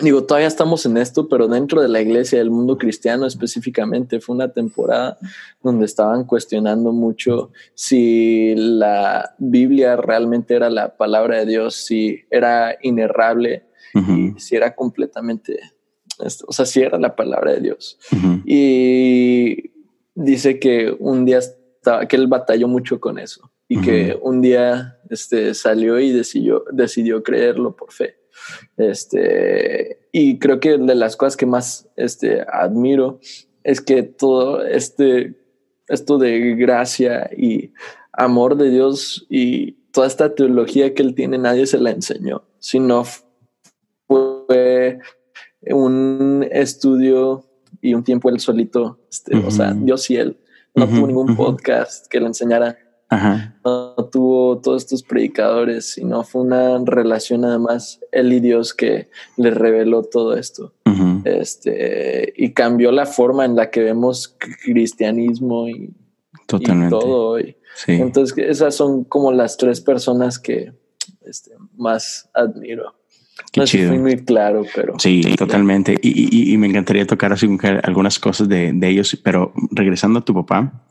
Speaker 3: digo, todavía estamos en esto, pero dentro de la iglesia del mundo cristiano específicamente fue una temporada donde estaban cuestionando mucho si la Biblia realmente era la palabra de Dios, si era inerrable y si era completamente, o sea, si era la palabra de Dios. Y dice que un día estaba, que él batalló mucho con eso y que un día este, salió y decidió, decidió creerlo por fe. Este, y creo que de las cosas que más este, admiro es que todo este, esto de gracia y amor de Dios y toda esta teología que él tiene, nadie se la enseñó, sino fue un estudio y un tiempo él solito, este, o sea, Dios y él. No tuvo ningún podcast que le enseñara no tuvo todos estos predicadores, sino fue una relación nada más él y Dios que le reveló todo esto. Este y cambió la forma en la que vemos cristianismo y, todo. Entonces, esas son como las tres personas que este, más admiro.
Speaker 2: Qué chido.
Speaker 3: muy claro, pero.
Speaker 2: Sí, totalmente. Y, me encantaría tocar así algunas cosas de, de ellos, pero regresando a tu papá,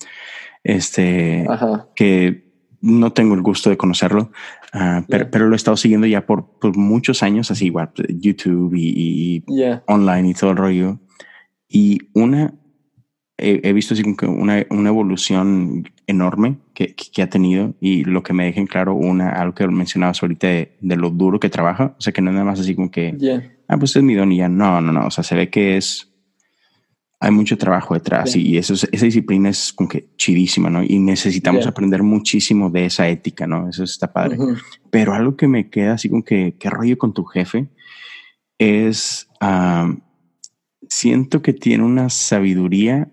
Speaker 2: este, que no tengo el gusto de conocerlo, ah, pero, lo he estado siguiendo ya por, muchos años, así igual, YouTube y, online y todo el rollo. Y una, he, visto así como que una, una evolución enorme que, que, ha tenido y lo que me dejen claro, una, algo que mencionabas ahorita de, lo duro que trabaja, o sea, que no es nada más así como que, ah, pues es mi don y ya, no, no, no, o sea, se ve que es hay mucho trabajo detrás y eso esa disciplina es como que chidísima, ¿no? Y necesitamos aprender muchísimo de esa ética, ¿no? Eso está padre. Pero algo que me queda así como que, ¿qué rollo con tu jefe? Es, siento que tiene una sabiduría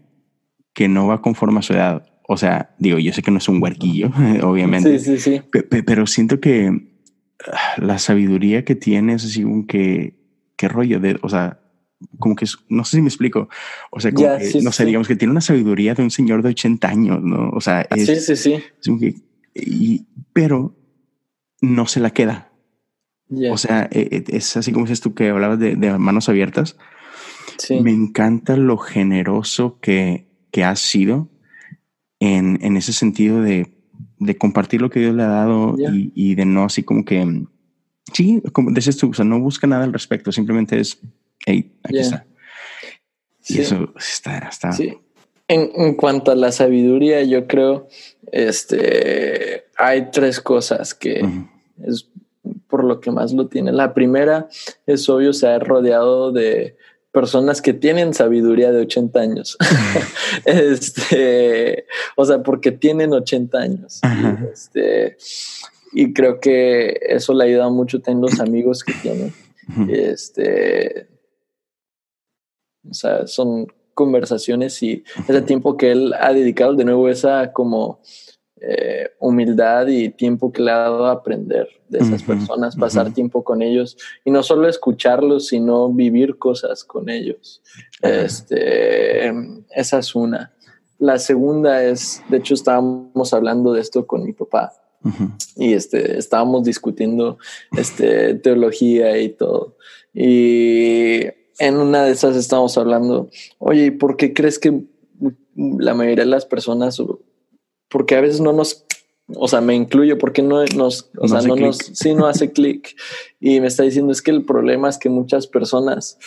Speaker 2: que no va conforme a su edad. O sea, digo, yo sé que no es un huerquillo, [laughs] obviamente.
Speaker 3: Sí, sí, sí.
Speaker 2: Pero siento que ah, la sabiduría que tiene es así como que, ¿qué rollo? De, o sea, como que no sé si me explico. O sea, como que, no sé, digamos que tiene una sabiduría de un señor de 80 años, ¿no? O sea,
Speaker 3: es, sí, sí,
Speaker 2: sí. y, pero no se la queda. O sea, e, e, es así como dices tú que hablabas de, manos abiertas. Sí. Me encanta lo generoso que, que has sido en, en ese sentido de, de, compartir lo que Dios le ha dado y, y, de no así como que Sí, como dices tú, o sea, no busca nada al respecto, simplemente es, hey, aquí está. Y eso está, está.
Speaker 3: Sí. En, en, cuanto a la sabiduría, yo creo, este, hay tres cosas que es por lo que más lo tiene. La primera es obvio, se ha rodeado de personas que tienen sabiduría de 80 años. [laughs] este, o sea, porque tienen 80 años. Y, este, y creo que eso le ha ayudado mucho tener los amigos que tienen. Este, o sea, son conversaciones y ese tiempo que él ha dedicado de nuevo esa como eh, humildad y tiempo que le ha dado a aprender de esas personas, pasar tiempo con ellos y no solo escucharlos, sino vivir cosas con ellos. Este, esa es una. La segunda es, de hecho, estábamos hablando de esto con mi papá y este, estábamos discutiendo este, teología y todo. Y en una de esas estábamos hablando, oye, ¿por qué crees que la mayoría de las personas porque a veces no nos, o sea, me incluyo porque no nos, o sea, no nos, sí, no hace clic. Y me está diciendo es que el problema es que muchas personas,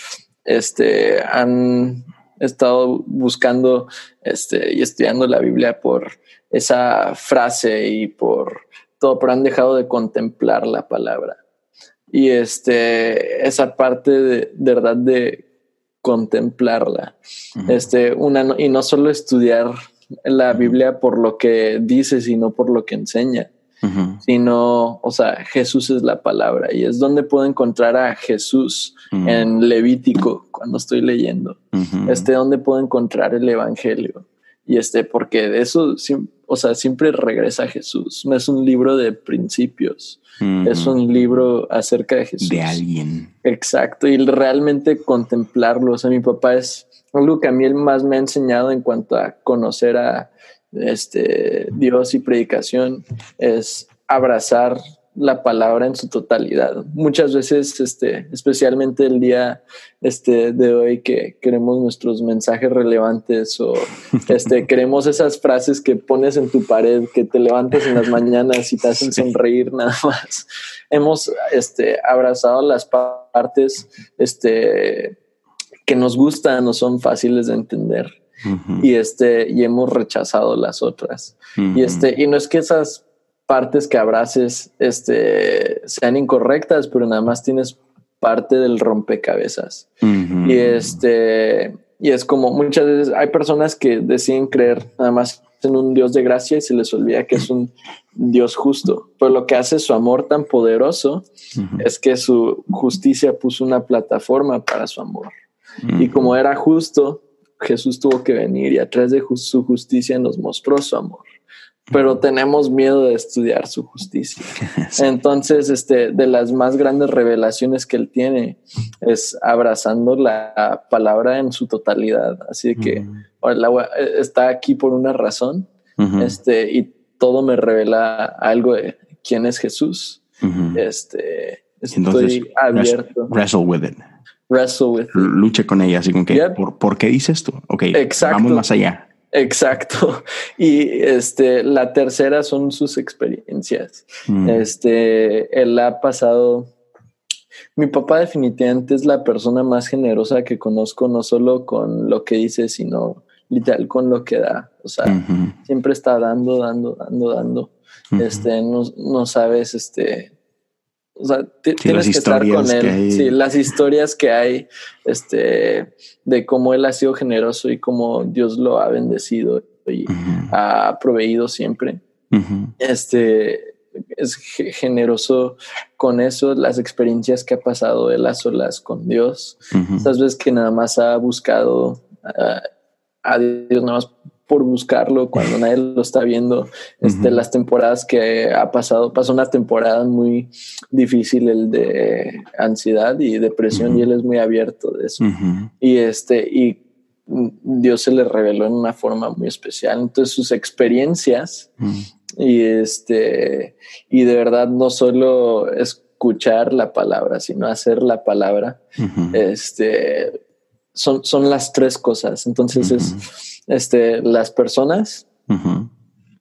Speaker 3: este, han estado buscando, este, y estudiando la Biblia por esa frase y por todo, pero han dejado de contemplar la palabra. Y este, esa parte de, verdad de contemplarla, este, una, y no solo estudiar la Biblia por lo que dice, sino por lo que enseña. Sino, o sea, Jesús es la palabra y es donde puedo encontrar a Jesús en Levítico cuando estoy leyendo. Este, donde puedo encontrar el Evangelio. Y este, porque de eso, o sea, siempre regresa a Jesús. No es un libro de principios. Es un libro acerca de Jesús.
Speaker 2: De alguien.
Speaker 3: Exacto. Y realmente contemplarlo. O sea, mi papá es algo que a mí él más me ha enseñado en cuanto a conocer a este Dios y predicación es abrazar la palabra en su totalidad. Muchas veces, este, especialmente el día este, de hoy que queremos nuestros mensajes relevantes o [laughs] este, queremos esas frases que pones en tu pared, que te levantas en las mañanas y te hacen sonreír nada más. Hemos este, abrazado las partes este, que nos gustan o son fáciles de entender. Y este, y hemos rechazado las otras. Y este, y no es que esas partes que abraces este, sean incorrectas, pero nada más tienes parte del rompecabezas. Y este, y es como muchas veces hay personas que deciden creer nada más en un Dios de gracia y se les olvida que es un [laughs] Dios justo. Pero lo que hace su amor tan poderoso es que su justicia puso una plataforma para su amor. Y como era justo, Jesús tuvo que venir y a través de su justicia nos mostró su amor. Pero tenemos miedo de estudiar su justicia. [laughs] Entonces, este, de las más grandes revelaciones que él tiene es abrazando la palabra en su totalidad. Así que está aquí por una razón. Este, y todo me revela algo de quién es Jesús. Este, estoy abierto.
Speaker 2: Wrestle with it
Speaker 3: wrestle with
Speaker 2: Lucha con ella, así como que, ¿por, qué dices tú? Ok, vamos más allá.
Speaker 3: Exacto. [laughs] Y este, la tercera son sus experiencias. Mm. Este, él ha pasado. Mi papá definitivamente es la persona más generosa que conozco, no solo con lo que dice, sino literal con lo que da. O sea, siempre está dando, dando, dando, dando. Este, no, no sabes, este, o sea, tienes que estar con él. Sí, las historias que hay, este, de cómo él ha sido generoso y cómo Dios lo ha bendecido y ha proveído siempre. Este es generoso con eso, las experiencias que ha pasado él a solas con Dios. Estas veces que nada más ha buscado a Dios, nada más por buscarlo cuando [laughs] nadie lo está viendo. Este, Las temporadas que ha pasado, pasó una temporada muy difícil, el de ansiedad y depresión, y él es muy abierto de eso. Y este, y Dios se le reveló en una forma muy especial. Entonces, sus experiencias y este, y de verdad no solo escuchar la palabra, sino hacer la palabra, este, son, son las tres cosas. Entonces, es este, las personas,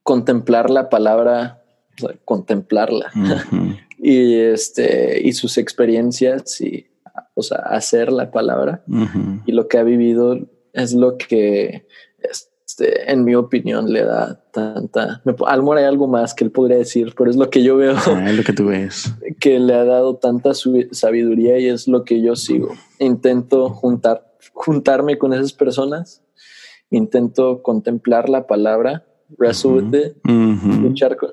Speaker 3: contemplar la palabra, contemplarla, [laughs] y este y sus experiencias y o sea, hacer la palabra y lo que ha vivido es lo que este, en mi opinión le da tanta Almor hay algo más que él podría decir, pero es lo que yo veo.
Speaker 2: Ah, es lo que tú ves. [laughs]
Speaker 3: Que le ha dado tanta sabiduría y es lo que yo sigo. Intento juntar juntarme con esas personas, intento contemplar la palabra wrestle luchar con.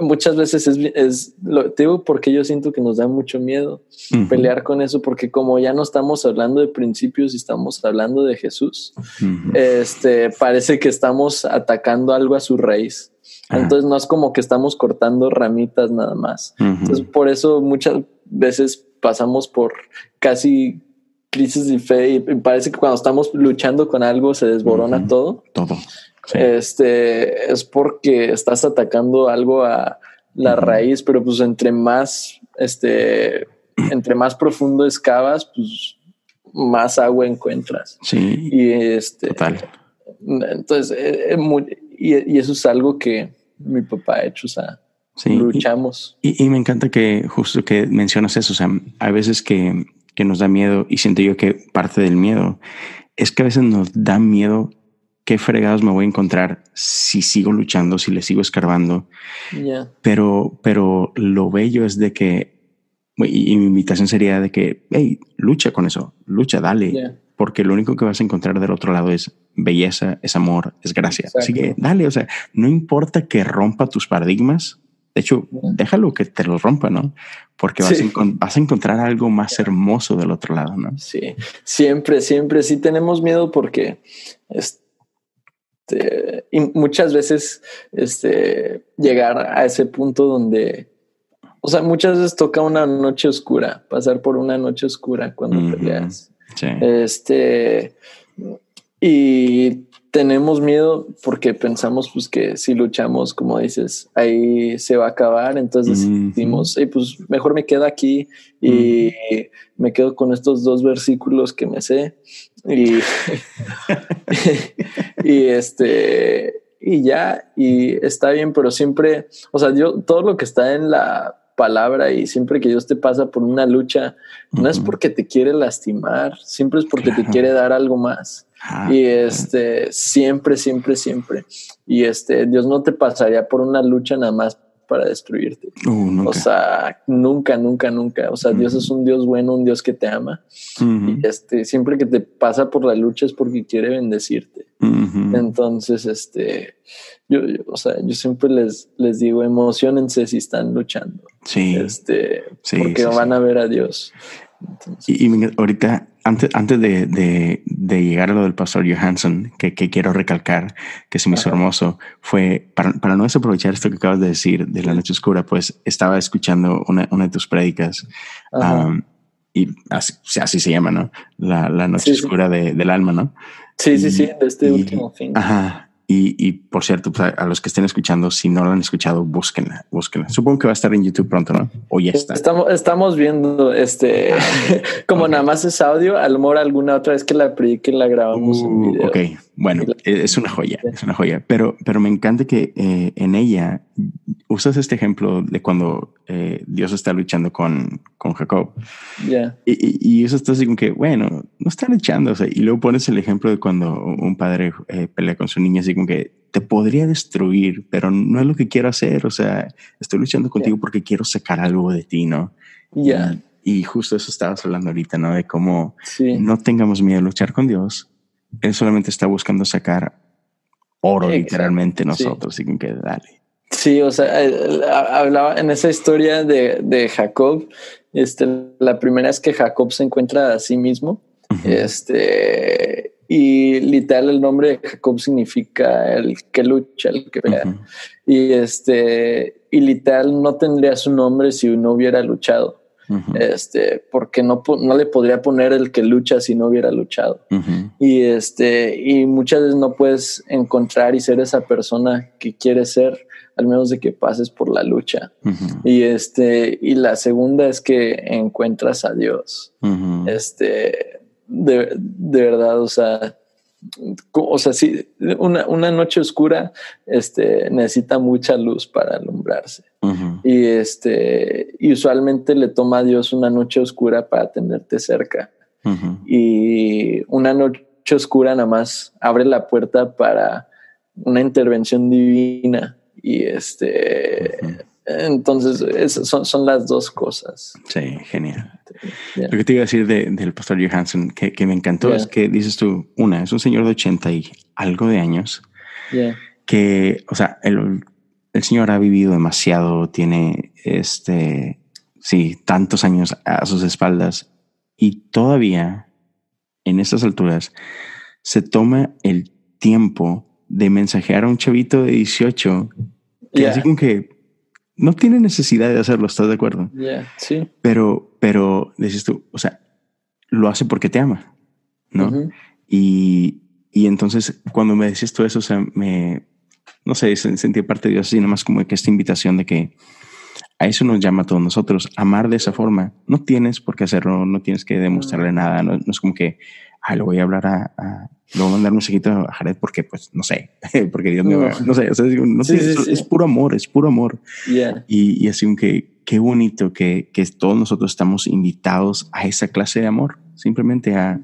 Speaker 3: muchas veces es, es lo digo porque yo siento que nos da mucho miedo pelear con eso, porque como ya no estamos hablando de principios y estamos hablando de Jesús, este parece que estamos atacando algo a su raíz. Entonces no es como que estamos cortando ramitas nada más. Entonces por eso muchas veces pasamos por casi crisis de fe y parece que cuando estamos luchando con algo se desborona todo.
Speaker 2: Todo.
Speaker 3: Este es porque estás atacando algo a la raíz, pero pues entre más, este, entre más profundo excavas, pues más agua encuentras.
Speaker 2: Sí.
Speaker 3: Y este.
Speaker 2: Total.
Speaker 3: Entonces, eh, eh, y, eso es algo que mi papá ha hecho, o sea, luchamos.
Speaker 2: Y, y, me encanta que justo que mencionas eso, o sea, hay veces que, que nos da miedo y siento yo que parte del miedo es que a veces nos da miedo qué fregados me voy a encontrar si sigo luchando, si le sigo escarbando. Pero, pero lo bello es de que, y, mi invitación sería de que, hey, lucha con eso, lucha, dale, porque lo único que vas a encontrar del otro lado es belleza, es amor, es gracia. Así que dale, o sea, no importa que rompa tus paradigmas. De hecho, déjalo que te lo rompa, ¿no? Porque vas, a vas, a encontrar algo más hermoso del otro lado, ¿no?
Speaker 3: Sí, siempre, siempre. Sí tenemos miedo porque este, y muchas veces este, llegar a ese punto donde, o sea, muchas veces toca una noche oscura, pasar por una noche oscura cuando peleas. Este, y tenemos miedo porque pensamos pues que si luchamos, como dices, ahí se va a acabar, entonces decimos, pues mejor me quedo aquí y me quedo con estos dos versículos que me sé y, [laughs] y este y ya y está bien, pero siempre, o sea, yo todo lo que está en la palabra y siempre que Dios te pasa por una lucha, no es porque te quiere lastimar, siempre es porque te quiere dar algo más. Ah, y este, siempre, siempre, siempre. Y este, Dios no te pasaría por una lucha nada más para destruirte.
Speaker 2: Uh,
Speaker 3: o sea, nunca, nunca, nunca. O sea, Dios es un Dios bueno, un Dios que te ama. Y este, siempre que te pasa por la lucha es porque quiere bendecirte. Entonces, este, yo, o sea, yo siempre les, les digo, emocionense si están luchando.
Speaker 2: Sí.
Speaker 3: Este, porque van a ver a Dios.
Speaker 2: y, y, ahorita antes, antes de, de, de, llegar a lo del pastor Johansson, que, que quiero recalcar, que se me hizo hermoso, fue para, para, no desaprovechar esto que acabas de decir de la noche oscura, pues estaba escuchando una, una de tus prédicas um, y así, así, se llama, ¿no? La, la noche oscura De, del alma, ¿no?
Speaker 3: Sí, sí, sí, de este último fin.
Speaker 2: Ajá. Y, y, por cierto, pues, a, los que estén escuchando, si no lo han escuchado, búsquenla, búsquenla. Supongo que va a estar en YouTube pronto, ¿no? O ya está.
Speaker 3: Estamos, estamos viendo este, [laughs] como nada más es audio, a lo mejor alguna otra vez que la predique la grabamos en uh, video.
Speaker 2: Ok, bueno, es una joya, es una joya. Pero, pero me encanta que eh, en ella usas este ejemplo de cuando eh, Dios está luchando con, con Jacob.
Speaker 3: Ya.
Speaker 2: Y, y, eso está así como que, bueno, no está luchando. O sea, y luego pones el ejemplo de cuando un padre eh, pelea con su niña, así como que te podría destruir, pero no es lo que quiero hacer. O sea, estoy luchando contigo porque quiero sacar algo de ti, ¿no?
Speaker 3: Ya.
Speaker 2: Y, justo eso estabas hablando ahorita, ¿no? De cómo no tengamos miedo a luchar con Dios él solamente está buscando sacar oro literalmente nosotros, así que dale.
Speaker 3: Sí, o sea, hablaba en esa historia de, de, Jacob, este, la primera es que Jacob se encuentra a sí mismo, este, y literal el nombre de Jacob significa el que lucha, el que pelea, y este, y literal no tendría su nombre si no hubiera luchado este, porque no, no le podría poner el que lucha si no hubiera luchado. Y este, y muchas veces no puedes encontrar y ser esa persona que quieres ser, al menos de que pases por la lucha. Y este, y la segunda es que encuentras a Dios. Este, de, de verdad, o sea, o sea, sí, una, una, noche oscura este, necesita mucha luz para alumbrarse. Y este, y usualmente le toma a Dios una noche oscura para tenerte cerca. Y una noche oscura nada más abre la puerta para una intervención divina. Y este, entonces son, son, las dos cosas.
Speaker 2: Sí, genial. Lo que te iba a decir del pastor Johansson, que, que me encantó, es que dices tú, una, es un señor de 80 y algo de años, que, o sea, el, el señor ha vivido demasiado, tiene este, sí, tantos años a sus espaldas y todavía en estas alturas se toma el tiempo de mensajear a un chavito de 18 que así como que no tiene necesidad de hacerlo, ¿estás de acuerdo?
Speaker 3: sí.
Speaker 2: Pero, pero dices tú, o sea, lo hace porque te ama, ¿no? y, y entonces cuando me decías todo eso, o sea, me, no sé, sentí parte de Dios así, más como que esta invitación de que a eso nos llama a todos nosotros, amar de esa forma. No tienes por qué hacerlo, no tienes que demostrarle nada, no, es como que, ah, le voy a hablar a, a le voy a mandar un seguito a Jared porque, pues, no sé, [laughs] porque Dios mío, no sé, o sea, no sé, es, puro amor, es puro amor. Y, y, así que qué bonito que, que todos nosotros estamos invitados a esa clase de amor, simplemente a,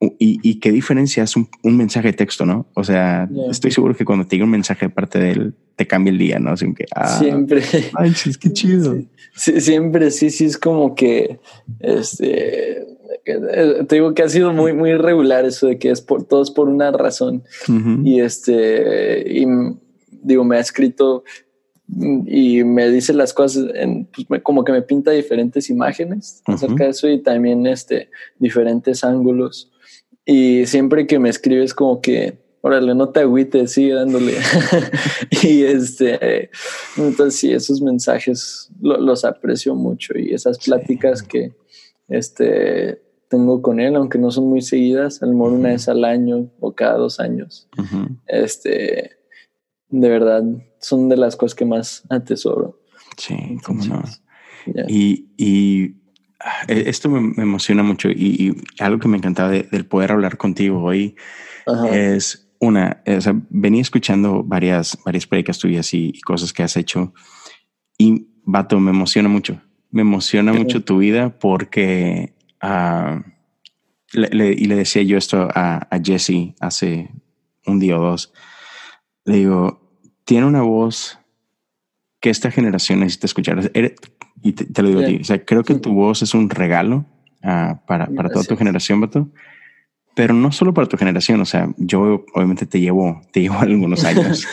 Speaker 2: y, qué diferencia es un, mensaje de texto, ¿no? O sea, estoy seguro que cuando te llega un mensaje de parte de él, te cambia el día, ¿no? Así que,
Speaker 3: ah, siempre.
Speaker 2: Ay, sí, qué chido.
Speaker 3: siempre, sí, sí, es como que, este, eh, te digo que ha sido muy, muy regular eso de que es por todos por una razón. Y este, y digo, me ha escrito y me dice las cosas, en, pues como que me pinta diferentes imágenes acerca de eso y también este, diferentes ángulos. Y siempre que me escribes como que, órale, no te agüites, sigue dándole. [laughs] y este, entonces sí, esos mensajes los aprecio mucho y esas pláticas que este, tengo con él, aunque no son muy seguidas, al mejor una vez al año o cada dos años, este, de verdad, son de las cosas que más atesoro.
Speaker 2: Sí, cómo no. Y, y esto me, emociona mucho y, algo que me encantaba del poder hablar contigo hoy es una, o sea, venía escuchando varias, varias predicas tuyas y, cosas que has hecho y, vato, me emociona mucho. Me emociona mucho tu vida porque, uh, le, y le decía yo esto a, a Jesse hace un día o dos, le digo, tiene una voz que esta generación necesita escuchar y te, lo digo a ti, o sea, creo que tu voz es un regalo ah, para, para toda tu generación, Bato. Pero no solo para tu generación, o sea, yo obviamente te llevo, te [laughs] llevo algunos años,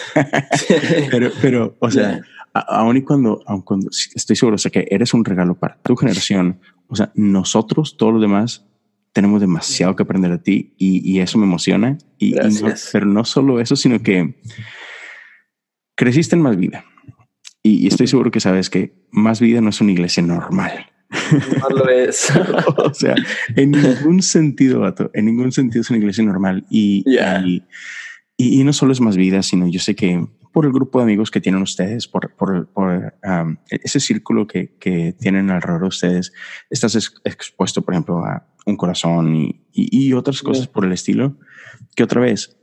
Speaker 2: pero, pero, o sea, aún y cuando, aun cuando estoy seguro, o sea, que eres un regalo para tu generación, o sea, nosotros, todos los demás, tenemos demasiado que aprender de ti y, y eso me emociona. Y, y pero no solo eso, sino que creciste en más vida. Y, estoy seguro que sabes que más vida no es una iglesia normal.
Speaker 3: No lo es. [laughs]
Speaker 2: o sea, en ningún sentido, vato, en ningún sentido es una iglesia normal. Y, y, no solo es más vida, sino yo sé que por el grupo de amigos que tienen ustedes, por, por, por um, ese círculo que, que, tienen alrededor de ustedes, estás expuesto, por ejemplo, a un corazón y, y otras cosas por el estilo, que otra vez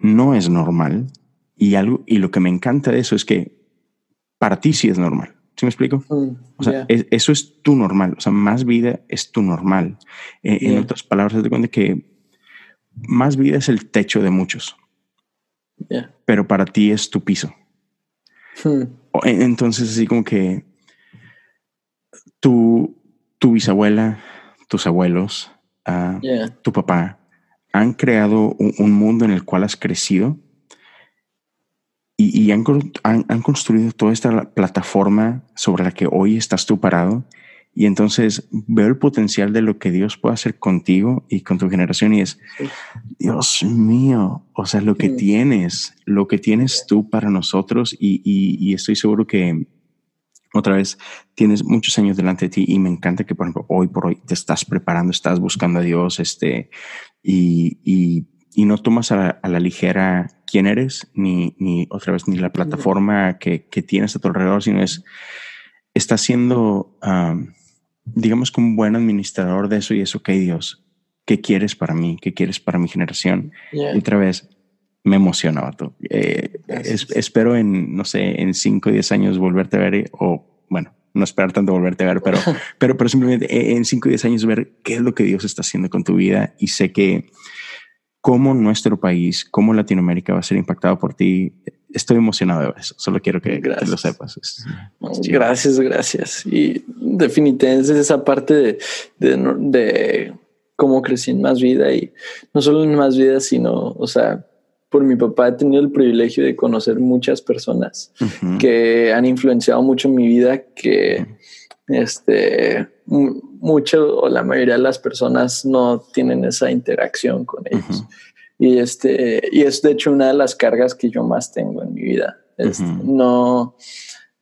Speaker 2: no es normal. Y algo, y lo que me encanta de eso es que para ti sí es normal. ¿Sí me explico? Mm, o sea, eso es tu normal. O sea, más vida es tu normal. Eh, en otras palabras, te cuenta que más vida es el techo de muchos. Pero para ti es tu piso. Hmm. Entonces, así como que tu, tu bisabuela, tus abuelos, uh, tu papá han creado un, mundo en el cual has crecido y, han, han, construido toda esta plataforma sobre la que hoy estás tú parado. Y entonces veo el potencial de lo que Dios puede hacer contigo y con tu generación y es, Dios mío, o sea, lo que tienes, lo que tienes tú para nosotros y, y, y, estoy seguro que otra vez tienes muchos años delante de ti y me encanta que, por ejemplo, hoy por hoy te estás preparando, estás buscando a Dios, este, y, y y no tomas a la, ligera quién eres, ni, ni, otra vez, ni la plataforma que, que tienes a tu alrededor, sino es, estás siendo, digamos, como un buen administrador de eso y eso, ok, Dios, ¿qué quieres para mí? ¿Qué quieres para mi generación? Y otra vez, me emociona, eh, espero en, no sé, en 5 o 10 años volverte a ver o, bueno, no esperar tanto volverte a ver, pero, [laughs] pero, pero simplemente en 5 o 10 años ver qué es lo que Dios está haciendo con tu vida y sé que cómo nuestro país, cómo Latinoamérica va a ser impactado por ti. Estoy emocionado de eso. Solo quiero que, lo sepas.
Speaker 3: gracias, gracias. Y definitivamente es esa parte de, de, de cómo crecí en más vida y no solo en más vida, sino, o sea, por mi papá he tenido el privilegio de conocer muchas personas que han influenciado mucho en mi vida, que este, mucho o la mayoría de las personas no tienen esa interacción con ellos. Y, este, y es de hecho una de las cargas que yo más tengo en mi vida. Este, no,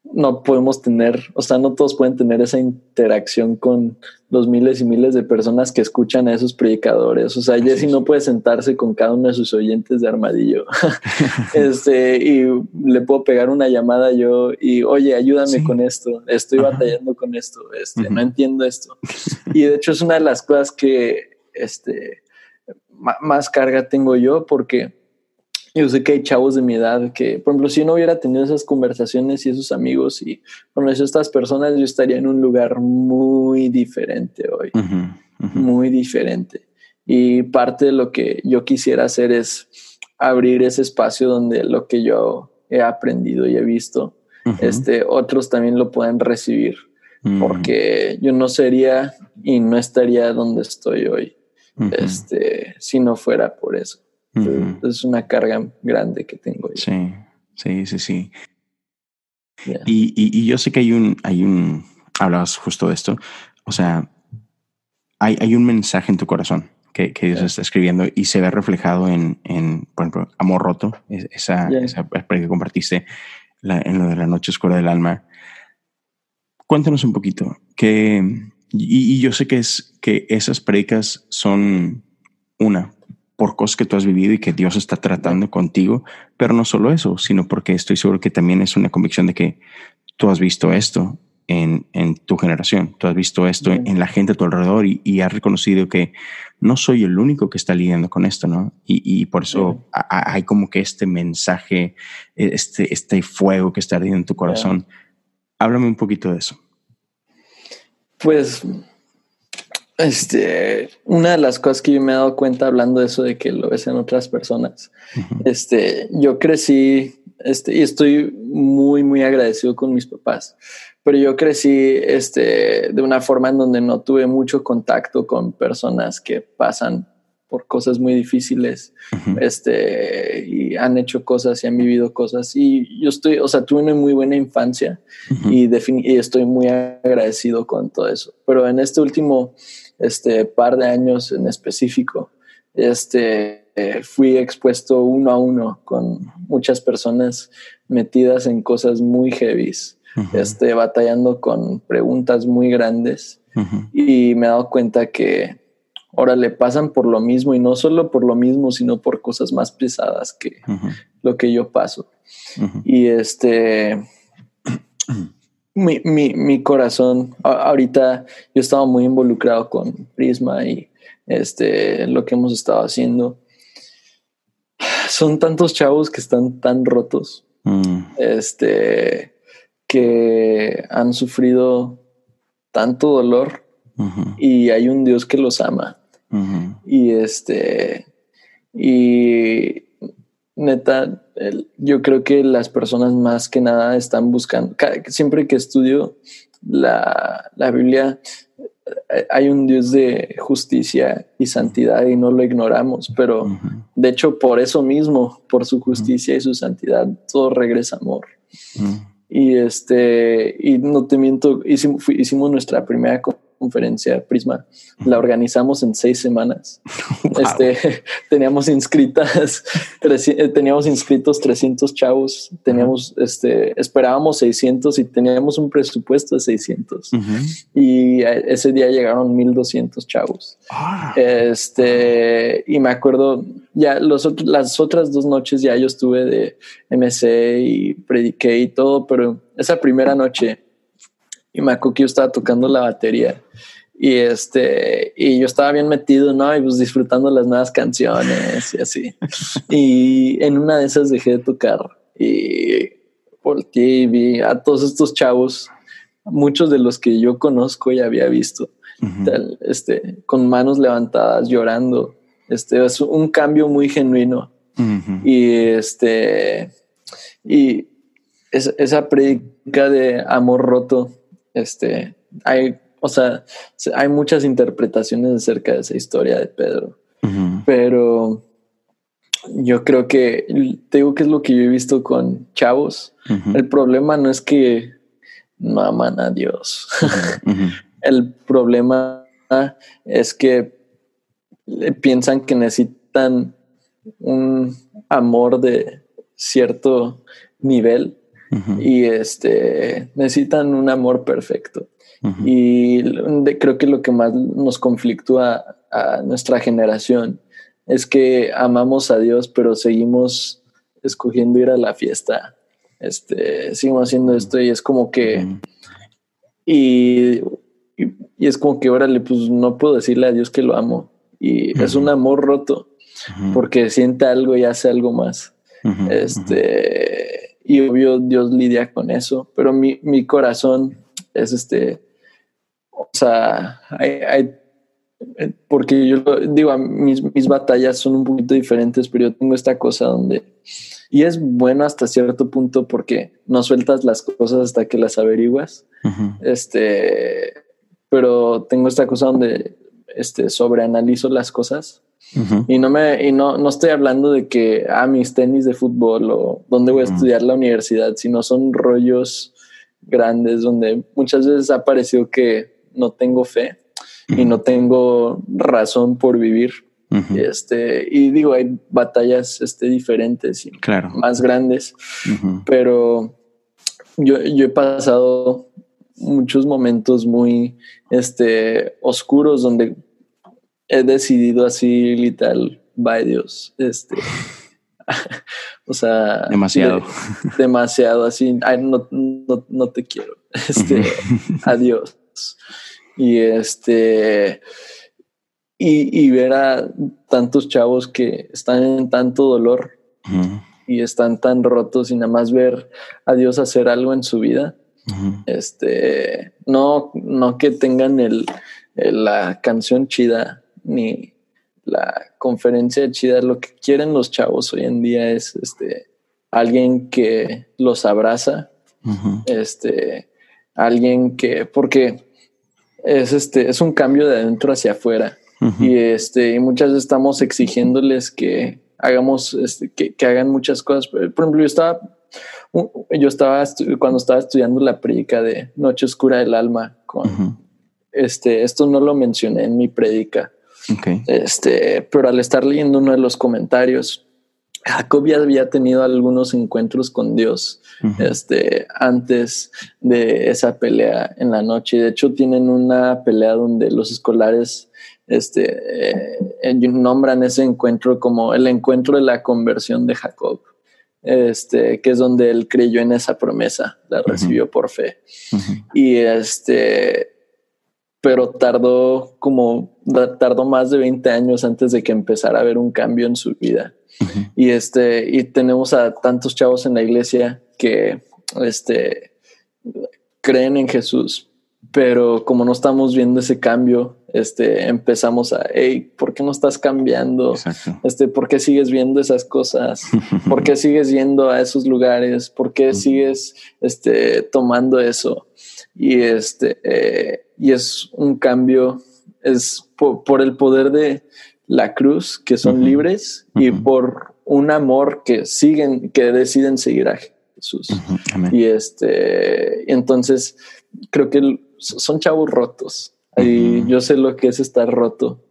Speaker 3: no podemos tener, o sea, no todos pueden tener esa interacción con los miles y miles de personas que escuchan a esos predicadores. O sea, Jesse no puede sentarse con cada uno de sus oyentes de armadillo. [laughs] [laughs] este, y le puedo pegar una llamada yo y, oye, ayúdame con esto. Estoy batallando con esto. Este, no entiendo esto. [laughs] y de hecho es una de las cosas que, este, más carga tengo yo porque [laughs] yo sé que hay chavos de mi edad que, por ejemplo, si no hubiera tenido esas conversaciones y esos amigos y a estas personas, yo estaría en un lugar muy diferente hoy, muy diferente. Y parte de lo que yo quisiera hacer es abrir ese espacio donde lo que yo he aprendido y he visto, este, otros también lo puedan recibir, mm. porque yo no sería y no estaría donde estoy hoy, este, si no fuera por eso. Es una carga grande que tengo.
Speaker 2: Sí, sí, sí, sí. Y, y, yo sé que hay un, hay un, hablabas justo de esto, o sea, hay, hay un mensaje en tu corazón que, que Dios está escribiendo y se ve reflejado en, en por ejemplo, Amor Roto, esa, esa que compartiste en lo de la noche oscura del alma. Cuéntanos un poquito, que, y, y yo sé que, es, que esas predicas son una, por cosas que tú has vivido y que Dios está tratando contigo, pero no solo eso, sino porque estoy seguro que también es una convicción de que tú has visto esto en, en tu generación, tú has visto esto en, la gente a tu alrededor y, has reconocido que no soy el único que está lidiando con esto, ¿no? Y, por eso hay como que este mensaje, este, este fuego que está ardiendo en tu corazón. Háblame un poquito de eso.
Speaker 3: Pues este, una de las cosas que yo me he dado cuenta hablando de eso de que lo ves en otras personas, este, yo crecí, este, y estoy muy, muy agradecido con mis papás, pero yo crecí, este, de una forma en donde no tuve mucho contacto con personas que pasan por cosas muy difíciles, este, y han hecho cosas y han vivido cosas. Y yo estoy, o sea, tuve una muy buena infancia y, y, estoy muy agradecido con todo eso. Pero en este último este par de años en específico, este, eh, fui expuesto uno a uno con muchas personas metidas en cosas muy heavies, este, batallando con preguntas muy grandes y me he dado cuenta que ahora le pasan por lo mismo y no solo por lo mismo, sino por cosas más pesadas que lo que yo paso. Y este mi, mi, mi corazón, ahorita yo estaba muy involucrado con Prisma y este, lo que hemos estado haciendo. Son tantos chavos que están tan rotos, mm. este, que han sufrido tanto dolor y hay un Dios que los ama. Y este, y neta, yo creo que las personas más que nada están buscando, siempre que estudio la, Biblia, eh, hay un Dios de justicia y santidad y no lo ignoramos, pero de hecho por eso mismo, por su justicia y su santidad, todo regresa amor. Y este, y no te miento, hicimos, hicimos nuestra primera conferencia Prisma. La organizamos en seis semanas. [laughs] Este, [laughs] teníamos inscritas, eh, teníamos inscritos 300 chavos, teníamos, este, esperábamos 600 y teníamos un presupuesto de 600. Y ese día llegaron 1200 chavos. Ah. Este, y me acuerdo, ya los las otras dos noches ya yo estuve de MC y prediqué y todo, pero esa primera noche y me acuerdo que yo estaba tocando la batería Y este, y yo estaba bien metido, ¿no? Y pues disfrutando las nuevas canciones y así. [laughs] y en una de esas dejé de tocar y por TV a todos estos chavos, muchos de los que yo conozco y había visto, este, con manos levantadas, llorando. Este es un cambio muy genuino. Y este, y esa predica de amor roto, este, hay, o sea, hay muchas interpretaciones acerca de esa historia de Pedro, pero yo creo que te digo que es lo que yo he visto con chavos. El problema no es que no aman a Dios. [laughs] El problema es que piensan que necesitan un amor de cierto nivel y este necesitan un amor perfecto. Y creo que lo que más nos conflictúa a nuestra generación es que amamos a Dios, pero seguimos escogiendo ir a la fiesta. Este, seguimos haciendo esto y es como que, y, y, es como que, órale, pues no puedo decirle a Dios que lo amo. Y es un amor roto porque siente algo y hace algo más. Este, y obvio Dios lidia con eso, pero mi, mi corazón es este, o sea, hay, hay porque yo digo, mis, mis batallas son un poquito diferentes, pero yo tengo esta cosa donde, y es bueno hasta cierto punto porque no sueltas las cosas hasta que las averiguas, este, pero tengo esta cosa donde este, sobreanalizo las cosas y no me, y no, no estoy hablando de que, ah, mis tenis de fútbol o dónde voy a estudiar la universidad, sino son rollos grandes donde muchas veces ha parecido que no tengo fe y no tengo razón por vivir. Este, y digo, hay batallas este, diferentes y más grandes, pero yo, yo he pasado muchos momentos muy este, oscuros donde he decidido así literal, by Dios, este, [laughs] o sea,
Speaker 2: demasiado,
Speaker 3: demasiado así, no, no, no, te quiero, [laughs] este, adiós. Y este, y, ver a tantos chavos que están en tanto dolor y están tan rotos y nada más ver a Dios hacer algo en su vida. Este, no, no que tengan el, la canción chida ni la conferencia chida. Lo que quieren los chavos hoy en día es este, alguien que los abraza, este, alguien que, porque es este, es un cambio de adentro hacia afuera. Y este, y muchas veces estamos exigiéndoles que hagamos, este, que, que, hagan muchas cosas. Por ejemplo, yo estaba, yo estaba cuando estaba estudiando la predica de Noche Oscura del Alma con este, esto no lo mencioné en mi predica. Este, pero al estar leyendo uno de los comentarios, Jacob ya había tenido algunos encuentros con Dios este, antes de esa pelea en la noche. De hecho, tienen una pelea donde los escolares este, eh, nombran ese encuentro como el encuentro de la conversión de Jacob, este, que es donde él creyó en esa promesa, la recibió por fe. Y este, pero tardó como, tardó más de 20 años antes de que empezara a haber un cambio en su vida. Y este, y tenemos a tantos chavos en la iglesia que este, creen en Jesús, pero como no estamos viendo ese cambio, este, empezamos a, hey, ¿por qué no estás cambiando? Este, ¿por qué sigues viendo esas cosas? [laughs] ¿Por qué sigues yendo a esos lugares? ¿Por qué sigues, este, tomando eso? Y este, eh, y es un cambio, es por el poder de, la cruz, que son libres, y por un amor que siguen, que deciden seguir a Jesús. Y este, entonces creo que son chavos rotos. Y yo sé lo que es estar roto.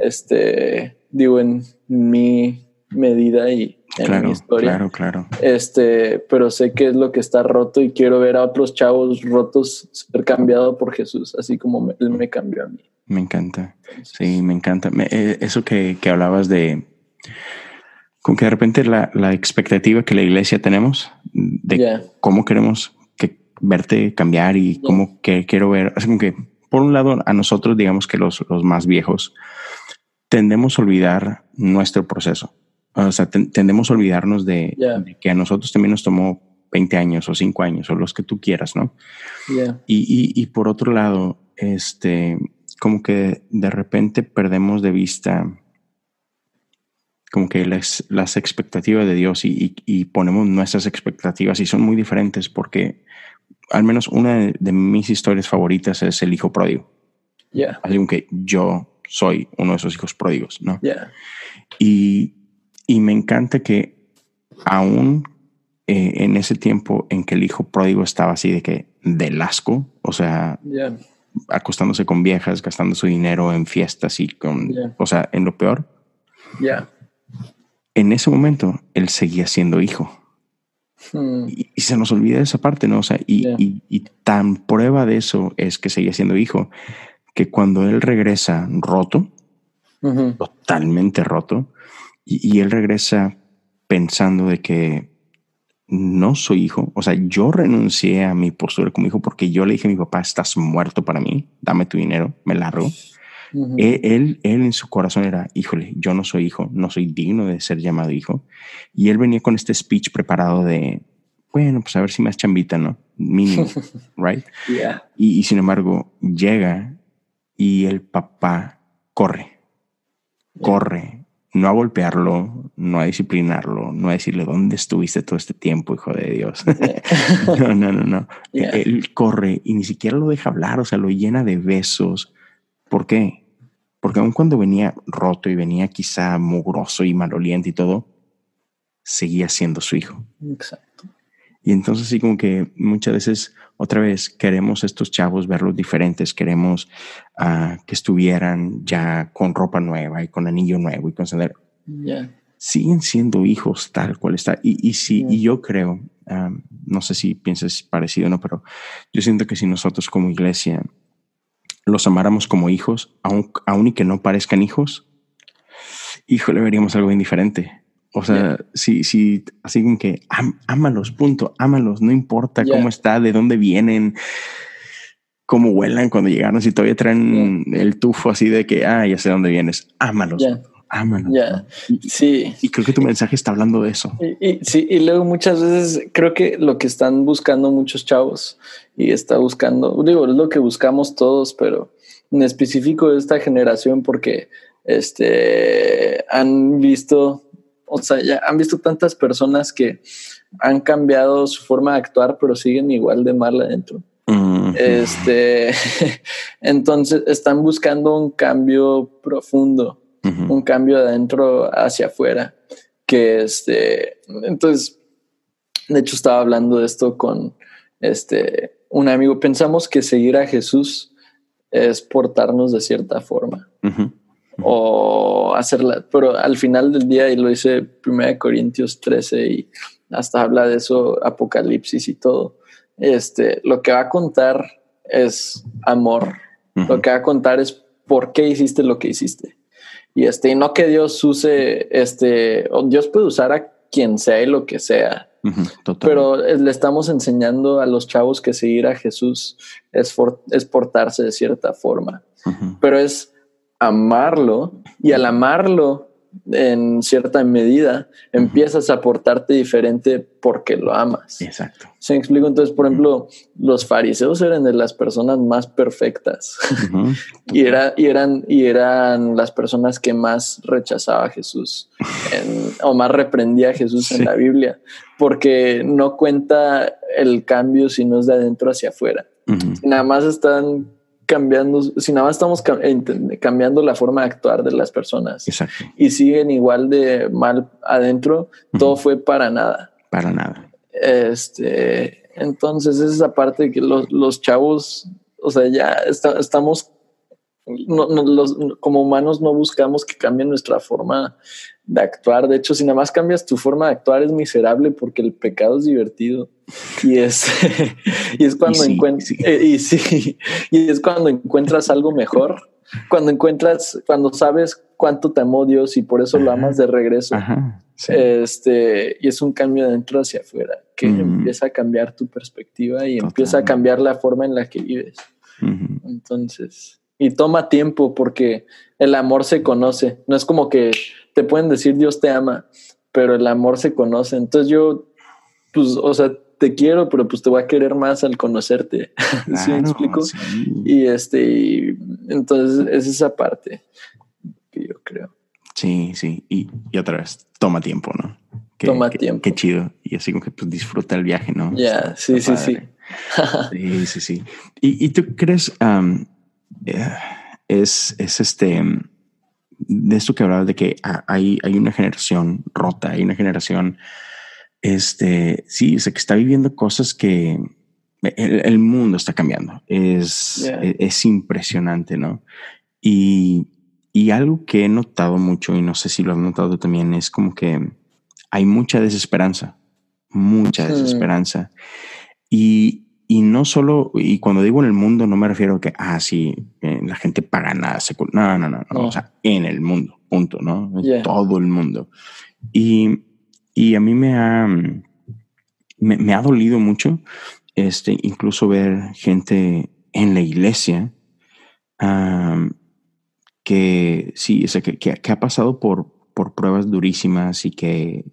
Speaker 3: Este, digo, en mi medida y en mi historia.
Speaker 2: Claro, claro.
Speaker 3: Este, pero sé que es lo que está roto y quiero ver a otros chavos rotos ser cambiado por Jesús, así como él me cambió a mí.
Speaker 2: Me encanta. Sí, me encanta. Eh, eso que, hablabas de con que de repente la, expectativa que la iglesia tenemos de cómo queremos que verte cambiar y cómo que quiero ver, así como que por un lado, a nosotros, digamos que los, los más viejos, tendemos a olvidar nuestro proceso. O sea, tendemos a olvidarnos de, que a nosotros también nos tomó 20 años o 5 años o los que tú quieras, ¿no? Y, y, por otro lado, este, como que de repente perdemos de vista como que las, las expectativas de Dios y, y, ponemos nuestras expectativas y son muy diferentes porque al menos una de, mis historias favoritas es el hijo pródigo.
Speaker 3: Yeah.
Speaker 2: Así que yo soy uno de esos hijos pródigos, ¿no?
Speaker 3: Yeah.
Speaker 2: Y, y me encanta que aún eh, en ese tiempo en que el hijo pródigo estaba así de que del asco, o sea, acostándose con viejas, gastando su dinero en fiestas y con, o sea, en lo peor.
Speaker 3: Yeah.
Speaker 2: En ese momento él seguía siendo hijo. Hmm. Y, se nos olvida esa parte, ¿no? O sea, y, y, tan prueba de eso es que seguía siendo hijo, que cuando él regresa roto, totalmente roto, y, él regresa pensando de que no soy hijo, o sea, yo renuncié a mi postura como hijo porque yo le dije a mi papá, estás muerto para mí, dame tu dinero, me largo. él, él, él, en su corazón era, híjole, yo no soy hijo, no soy digno de ser llamado hijo. Y él venía con este speech preparado de, bueno, pues a ver si más chambita, ¿no? Mínimo, [laughs] right? Y, y, sin embargo, llega y el papá corre, corre, no a golpearlo, no a disciplinarlo, no a decirle dónde estuviste todo este tiempo, hijo de Dios. [laughs] [laughs] no, no, no, no. Él corre y ni siquiera lo deja hablar, o sea, lo llena de besos. ¿Por qué? Porque aun cuando venía roto y venía quizá mugroso y maloliente y todo, seguía siendo su hijo.
Speaker 3: Exacto.
Speaker 2: Y entonces sí como que muchas veces otra vez queremos estos chavos verlos diferentes, queremos uh, que estuvieran ya con ropa nueva y con anillo nuevo y con sendero. Siguen siendo hijos tal cual está. Y, y sí, y yo creo, um, no sé si piensas parecido o no, pero yo siento que si nosotros como iglesia los amáramos como hijos, aun, aun y que no parezcan hijos, híjole, veríamos algo indiferente. O sea, si, si, así como que ámalos, punto, ámalos, no importa cómo está, de dónde vienen, cómo huelan cuando llegaron, si todavía traen el tufo así de que, ah, ya sé dónde vienes, ámalos. Ámalos.
Speaker 3: sí.
Speaker 2: Y creo que tu mensaje está hablando de eso.
Speaker 3: Y, sí, y luego muchas veces creo que lo que están buscando muchos chavos y está buscando, digo, es lo que buscamos todos, pero en específico de esta generación, porque este han visto o sea, ya han visto tantas personas que han cambiado su forma de actuar, pero siguen igual de mal adentro. Este, [laughs] entonces están buscando un cambio profundo, un cambio de adentro hacia afuera. Que este, entonces, de hecho, estaba hablando de esto con este un amigo. Pensamos que seguir a Jesús es portarnos de cierta forma o hacerla, pero al final del día, y lo dice 1 Corintios 13 y hasta habla de eso, Apocalipsis y todo, este, lo que va a contar es amor, lo que va a contar es por qué hiciste lo que hiciste. Y este, y no que Dios use, este, Dios puede usar a quien sea y lo que sea. pero le estamos enseñando a los chavos que seguir a Jesús es, es portarse de cierta forma. Pero es amarlo y al amarlo en cierta medida empiezas a portarte diferente porque lo amas.
Speaker 2: Exacto.
Speaker 3: ¿Se me explico? Entonces, por ejemplo, los fariseos eran de las personas más perfectas [laughs] y, era, y, eran, y eran las personas que más rechazaba a Jesús o más reprendía a Jesús en la Biblia porque no cuenta el cambio si no es de adentro hacia afuera. Nada más están cambiando, si nada más estamos cambiando la forma de actuar de las personas y siguen igual de mal adentro, todo fue para nada.
Speaker 2: Para nada.
Speaker 3: Este, entonces es esa parte de que los, los chavos, o sea, ya estamos, los, como humanos no buscamos que cambien nuestra forma de actuar. De hecho, si nada más cambias tu forma de actuar es miserable porque el pecado es divertido. Y es, [laughs] y es cuando encuentras, eh, y, sí, [laughs] y es cuando encuentras algo mejor, cuando encuentras, cuando sabes cuánto te amó Dios y por eso lo amas de regreso. Este, y es un cambio de dentro hacia afuera que mm. empieza a cambiar tu perspectiva y empieza a cambiar la forma en la que vives. Entonces, y toma tiempo porque el amor se conoce. No es como que te pueden decir Dios te ama, pero el amor se conoce. Entonces yo, pues, o sea, te quiero, pero pues te voy a querer más al conocerte. [laughs] ¿Sí me explico? Y este, entonces es esa parte que yo creo.
Speaker 2: Sí, sí. Y, y otra vez, toma tiempo, ¿no?
Speaker 3: toma tiempo.
Speaker 2: Qué chido. Y así como que pues, disfruta el viaje, ¿no?
Speaker 3: Ya, sí, sí, sí. [laughs]
Speaker 2: sí, sí, sí. ¿Y, y tú crees, es, es este, de esto que hablabas de que hay, hay una generación rota, hay una generación, este, sí, o que está viviendo cosas que el, mundo está cambiando. Es, e, es, impresionante, ¿no? Y, y algo que he notado mucho, y no sé si lo has notado también, es como que hay mucha desesperanza, mucha desesperanza. Y, y no solo, y cuando digo en el mundo, no me refiero a que, ah, sí, eh, la gente paga nada. No, no, no, no, o sea, en el mundo, punto, ¿no? Todo el mundo. Y, y a mí me ha, me, me, ha dolido mucho, este, incluso ver gente en la iglesia que sí, o sea, que, que, ha pasado por, por pruebas durísimas y que,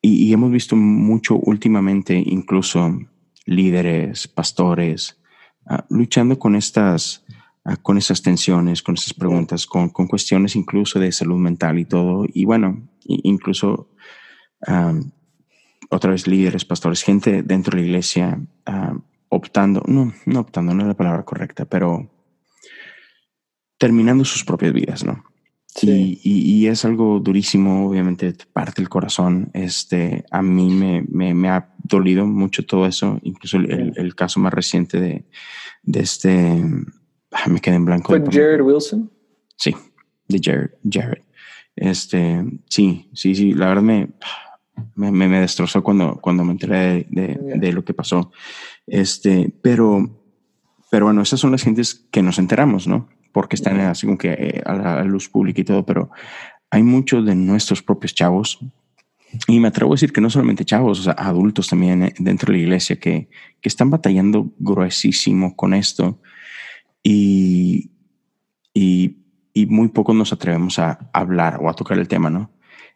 Speaker 2: y, y hemos visto mucho últimamente, incluso, líderes, pastores, ah, luchando con estas, ah, con esas tensiones, con esas preguntas, con, con, cuestiones incluso de salud mental y todo. Y bueno, incluso otra vez líderes, pastores, gente dentro de la iglesia optando, no, no optando, no es la palabra correcta, pero terminando sus propias vidas, ¿no? Y, y, es algo durísimo, obviamente parte el corazón. Este, a mí me, me, me ha dolido mucho todo eso, incluso el, el, caso más reciente de, de este, ah, me quedé en blanco.
Speaker 3: ¿Fue Jared Wilson?
Speaker 2: Sí, de Jared, Jared. Este, sí, sí, sí, la verdad me, me, me destrozó cuando, cuando me enteré de, de, de, lo que pasó. Este, pero, pero bueno, esas son las gentes que nos enteramos, ¿no? Porque están así como que eh, a la luz pública y todo, pero hay muchos de nuestros propios chavos, y me atrevo a decir que no solamente chavos, o sea, adultos también eh, dentro de la iglesia que, que están batallando gruesísimo con esto y, y, y, muy poco nos atrevemos a hablar o a tocar el tema, ¿no?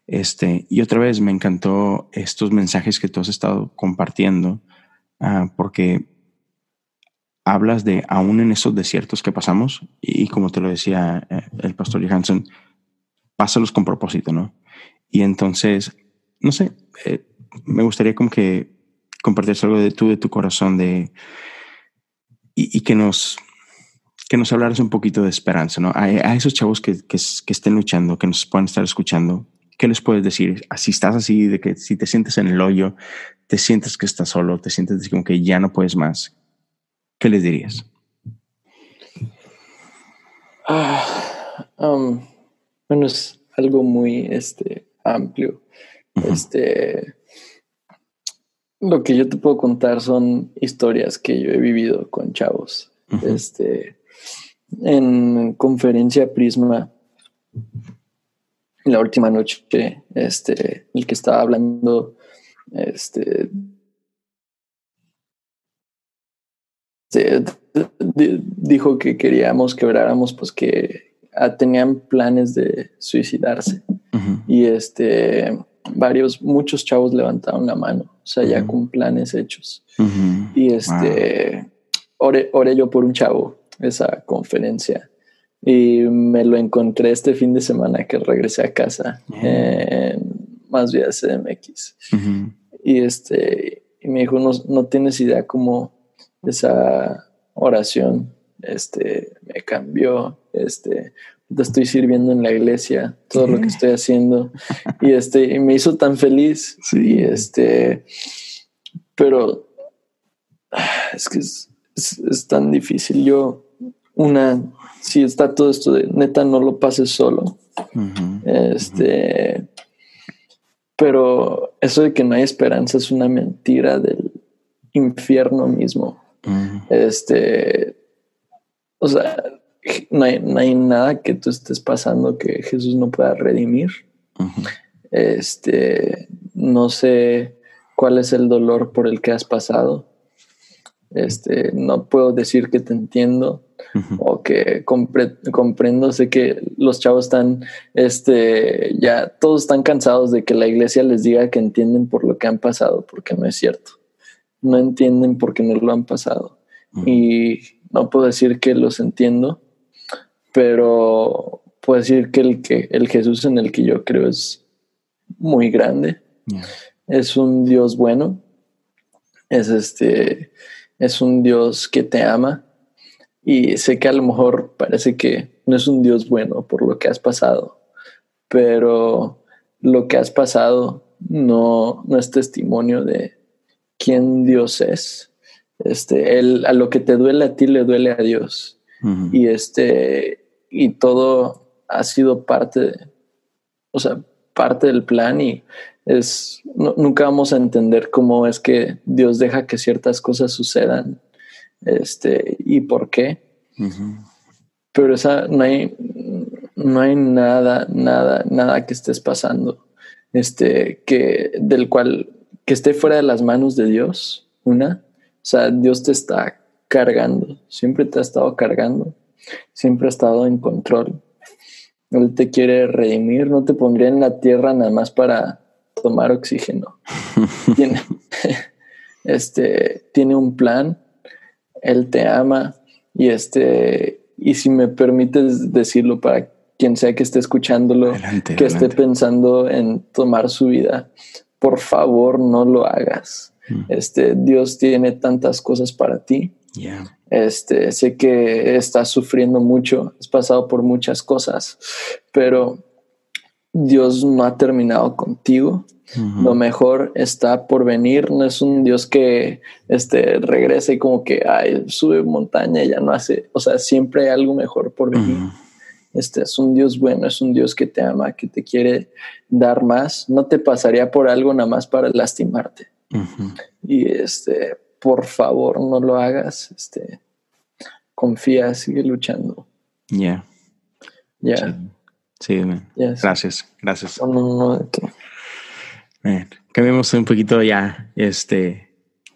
Speaker 2: Este, y otra vez me encantó estos mensajes que tú has estado compartiendo, uh, porque hablas de aún en esos desiertos que pasamos y, como te lo decía eh, el pastor Johansson, pásalos con propósito, ¿no? Y entonces, no sé, eh, me gustaría como que compartieras algo de tú, de tu corazón, de y, que nos que nos hablaras un poquito de esperanza, ¿no? A, esos chavos que, que, estén luchando, que nos puedan estar escuchando, ¿qué les puedes decir? Si estás así, de que si te sientes en el hoyo, te sientes que estás solo, te sientes como que ya no puedes más, ¿qué les dirías?
Speaker 3: Ah, um, bueno, es algo muy este, amplio. Este, lo que yo te puedo contar son historias que yo he vivido con chavos. Este, en conferencia Prisma, la última noche, este, el que estaba hablando, este, dijo que queríamos que oráramos, pues que ah, tenían planes de suicidarse. Y este, varios, muchos chavos levantaron la mano, o sea, ya con planes hechos. Y este, oré, yo por un chavo esa conferencia. Y me lo encontré este fin de semana que regresé a casa en Más Vida CDMX. Y este, y me dijo, no, no tienes idea cómo esa oración este, me cambió. Este, estoy sirviendo en la iglesia, todo lo que estoy haciendo. Y este, y me hizo tan feliz. Sí. Y este, pero es que es, tan difícil. Yo, una, si está todo esto de neta, no lo pases solo. Este, pero eso de que no hay esperanza es una mentira del infierno mismo. Este, o sea, no hay, nada que tú estés pasando que Jesús no pueda redimir. Este, no sé cuál es el dolor por el que has pasado, Este, no puedo decir que te entiendo o que comprendo. Sé que los chavos están, este, ya todos están cansados de que la iglesia les diga que entienden por lo que han pasado, porque no es cierto. No entienden porque no lo han pasado. Y no puedo decir que los entiendo, pero puedo decir que el, que el Jesús en el que yo creo es muy grande. Es un Dios bueno. Es este, es un Dios que te ama. Y sé que a lo mejor parece que no es un Dios bueno por lo que has pasado, pero lo que has pasado no, no es testimonio de quién Dios es. Este, él, a lo que te duele a ti le duele a Dios. Y este, y todo ha sido parte, o sea, parte del plan y es, nunca vamos a entender cómo es que Dios deja que ciertas cosas sucedan este, y por qué. Pero esa, no hay, no hay nada, nada, nada que estés pasando, este, que, del cual, que esté fuera de las manos de Dios, una, o sea, Dios te está cargando, siempre te ha estado cargando, siempre ha estado en control. Él te quiere redimir, no te pondría en la tierra nada más para tomar oxígeno. [laughs] tiene, este, tiene un plan, Él te ama y este, y si me permites decirlo para quien sea que esté escuchándolo, que esté pensando en tomar su vida, por favor no lo hagas. Mm. Este, Dios tiene tantas cosas para ti. Este, sé que estás sufriendo mucho, has pasado por muchas cosas, pero Dios no ha terminado contigo. Lo mejor está por venir. No es un Dios que este, regrese y como que ay, sube montaña y ya no hace. O sea, siempre hay algo mejor por venir. Este es un Dios bueno, es un Dios que te ama, que te quiere dar más. No te pasaría por algo nada más para lastimarte. Y este, por favor, no lo hagas. Este, confía, sigue luchando.
Speaker 2: Ya.
Speaker 3: Ya.
Speaker 2: Sí, gracias, gracias. No, no, no, cambiemos un poquito ya, este,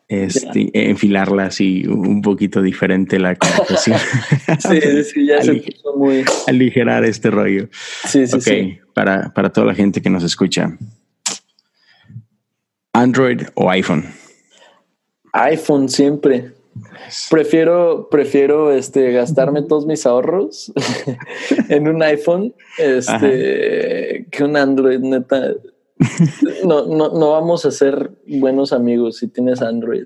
Speaker 2: este, enfilarlas y un poquito diferente la conversación. [laughs]
Speaker 3: sí, sí, ya se puso muy...
Speaker 2: Aligerar este rollo.
Speaker 3: Sí, sí, sí.
Speaker 2: Para, para toda la gente que nos escucha. ¿Android o iPhone?
Speaker 3: iPhone siempre. Prefiero, prefiero este, gastarme todos mis ahorros [laughs] en un iPhone este, que un Android, neta. No, no, no vamos a ser buenos amigos si tienes Android.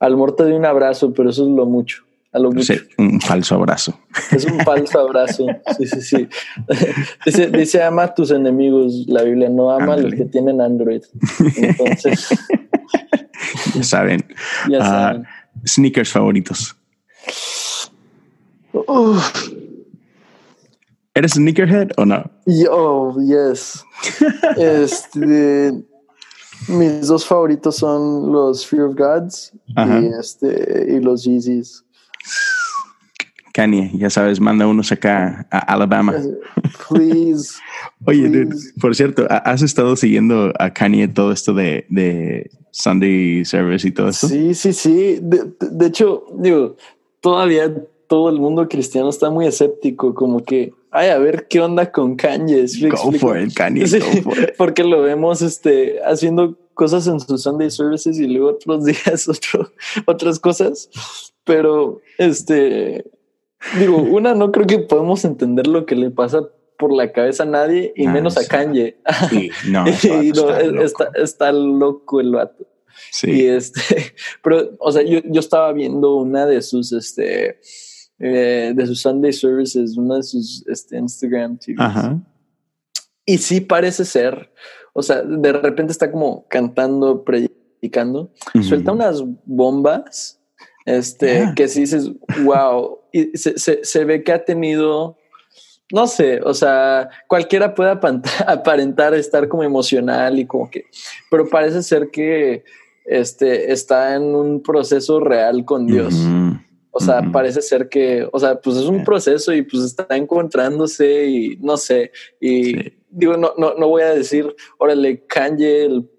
Speaker 3: Al morte de un abrazo, pero eso es lo mucho. A lo mucho.
Speaker 2: un falso abrazo.
Speaker 3: Es un falso abrazo. Sí, sí, sí. [laughs] Dice, dice ama a tus enemigos. La Biblia no ama a los que tienen Android. Entonces. [laughs]
Speaker 2: ya saben.
Speaker 3: Ya ah, saben
Speaker 2: sneakers favoritos? ¿Eres sneakerhead o no?
Speaker 3: Yo, yes. [laughs] este, mis dos favoritos son los Fear of Gods y, este, y los Yeezys.
Speaker 2: Kanye, ya sabes, manda unos acá a Alabama.
Speaker 3: Please. [laughs]
Speaker 2: Oye, por cierto, ¿has estado siguiendo a Kanye todo esto de, de Sunday Service y todo eso?
Speaker 3: Sí, sí, sí. De, hecho, digo, todavía todo el mundo cristiano está muy escéptico, como que, ay, a ver qué onda con Kanye.
Speaker 2: Go for it, Kanye. [laughs]
Speaker 3: Porque lo vemos este, haciendo cosas en sus Sunday Services y luego otros [laughs] días otro, otras cosas. Pero, este, digo, una, no creo que podemos entender lo que le pasa por la cabeza a nadie y menos a Kanye.
Speaker 2: Sí, no, [laughs]
Speaker 3: está, loco. el vato. Sí. Y este, pero, o sea, yo, yo estaba viendo una de sus, este, eh, de sus Sunday services, una de sus este, Instagram TVs. Ajá. Y sí parece ser, o sea, de repente está como cantando, predicando, suelta unas bombas, este, que sí dices, wow, y se, se, se ve que ha tenido no sé, o sea, cualquiera puede [laughs] aparentar estar como emocional y como que, pero parece ser que este está en un proceso real con Dios. O sea, parece ser que, o sea, pues es un proceso y pues está encontrándose y no sé, y digo, no, no, no voy a decir, órale, Kanye, el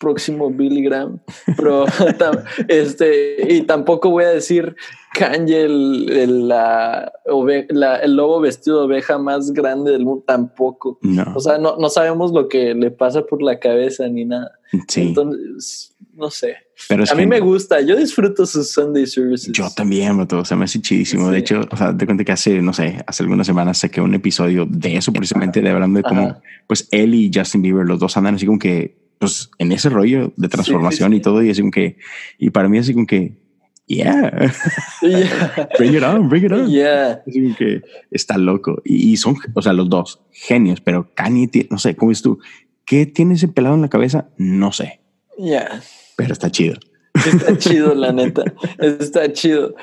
Speaker 3: próximo Billy Graham, pero [laughs] este, y tampoco voy a decir Kanye, el, la, el lobo vestido de oveja más grande del mundo, tampoco. O sea, no, no sabemos lo que le pasa por la cabeza ni nada. Entonces, no sé. Pero a mí me gusta, yo disfruto sus Sunday services.
Speaker 2: Yo también, todo, o sea, me hace chidísimo. De hecho, o sea, te cuento que hace, no sé, hace algunas semanas saqué un episodio de eso, precisamente de hablando de cómo, pues él y Justin Bieber, los dos andan así como que, pues en ese rollo de transformación y todo, y así como que, y para mí así como que, [laughs] yeah, bring it on, bring it on.
Speaker 3: Yeah.
Speaker 2: Así como que está loco. Y, son, o sea, los dos genios, pero Kanye, no sé, ¿cómo es tú? ¿Qué tiene ese pelado en la cabeza? No sé.
Speaker 3: Yeah
Speaker 2: pero está chido.
Speaker 3: Está chido, la neta. Está chido.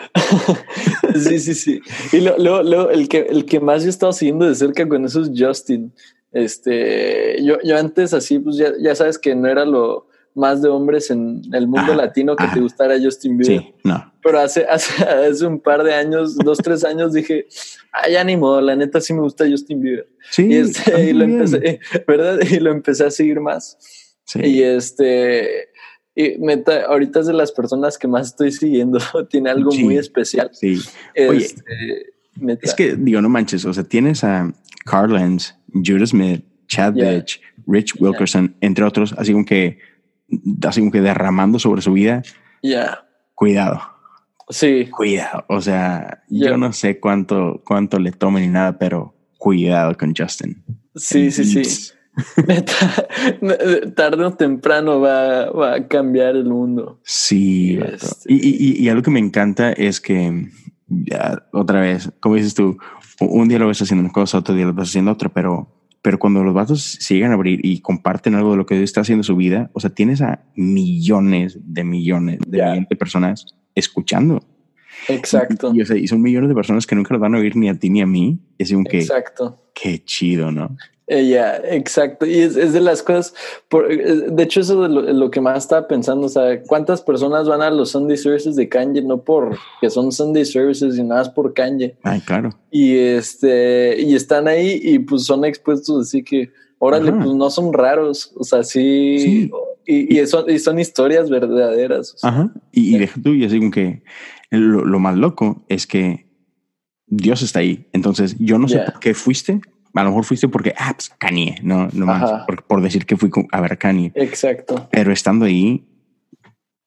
Speaker 3: sí, sí, sí. Y luego, lo, el, que, el que más yo he estado siguiendo de cerca con eso es Justin. Este, yo, yo antes así, pues ya, ya sabes que no era lo más de hombres en el mundo latino que te gustara Justin Bieber.
Speaker 2: Sí, no.
Speaker 3: Pero hace, hace, hace, un par de años, dos, tres años, dije, ay, ánimo, la neta sí me gusta Justin Bieber.
Speaker 2: Sí.
Speaker 3: Y, este, y lo empecé, [laughs] ¿verdad? Y lo empecé a seguir más. Sí. Y este, y meta, ahorita es de las personas que más estoy siguiendo. [laughs] Tiene algo muy especial.
Speaker 2: Sí. Oye, este, es que digo, no manches. O sea, tienes a Carl Lenz, Judah Smith, Chad Bitch, Rich Wilkerson, entre otros, así como que, así como que derramando sobre su vida.
Speaker 3: Ya.
Speaker 2: Cuidado.
Speaker 3: Sí.
Speaker 2: Cuidado. O sea, yo no sé cuánto, cuánto le tomen ni nada, pero cuidado con Justin.
Speaker 3: Sí, sí, sí. [laughs] tarde o temprano va, va, a cambiar el mundo.
Speaker 2: Sí, este y, y, y, algo que me encanta es que ya, otra vez, como dices tú, un día lo ves haciendo una cosa, otro día lo vas haciendo otra, pero, pero cuando los vatos siguen a abrir y comparten algo de lo que está haciendo su vida, o sea, tienes a millones de millones de, millones de personas escuchando.
Speaker 3: Exacto.
Speaker 2: Y, o sea, y, son millones de personas que nunca los van a oír ni a ti ni a mí. Es un que,
Speaker 3: Exacto.
Speaker 2: Qué chido, ¿no?
Speaker 3: Ella, exacto. Y es, es, de las cosas, por, de hecho, eso es lo, lo, que más estaba pensando. O sea, ¿cuántas personas van a los Sunday Services de Kanye? No por que son Sunday Services y nada más por Kanye.
Speaker 2: Ay, claro.
Speaker 3: Y este, y están ahí y pues son expuestos, así que, órale, Ajá. pues no son raros. O sea, sí. sí. Y, y, son, y, son, historias verdaderas.
Speaker 2: O sea. Ajá. Y, y deja tú, y así como que lo, lo, más loco es que Dios está ahí. Entonces, yo no sé yeah. por qué fuiste, a lo mejor fuiste porque, ah, pues Kanye, no, no más, por, por, decir que fui a ver Kanye.
Speaker 3: Exacto.
Speaker 2: Pero estando ahí,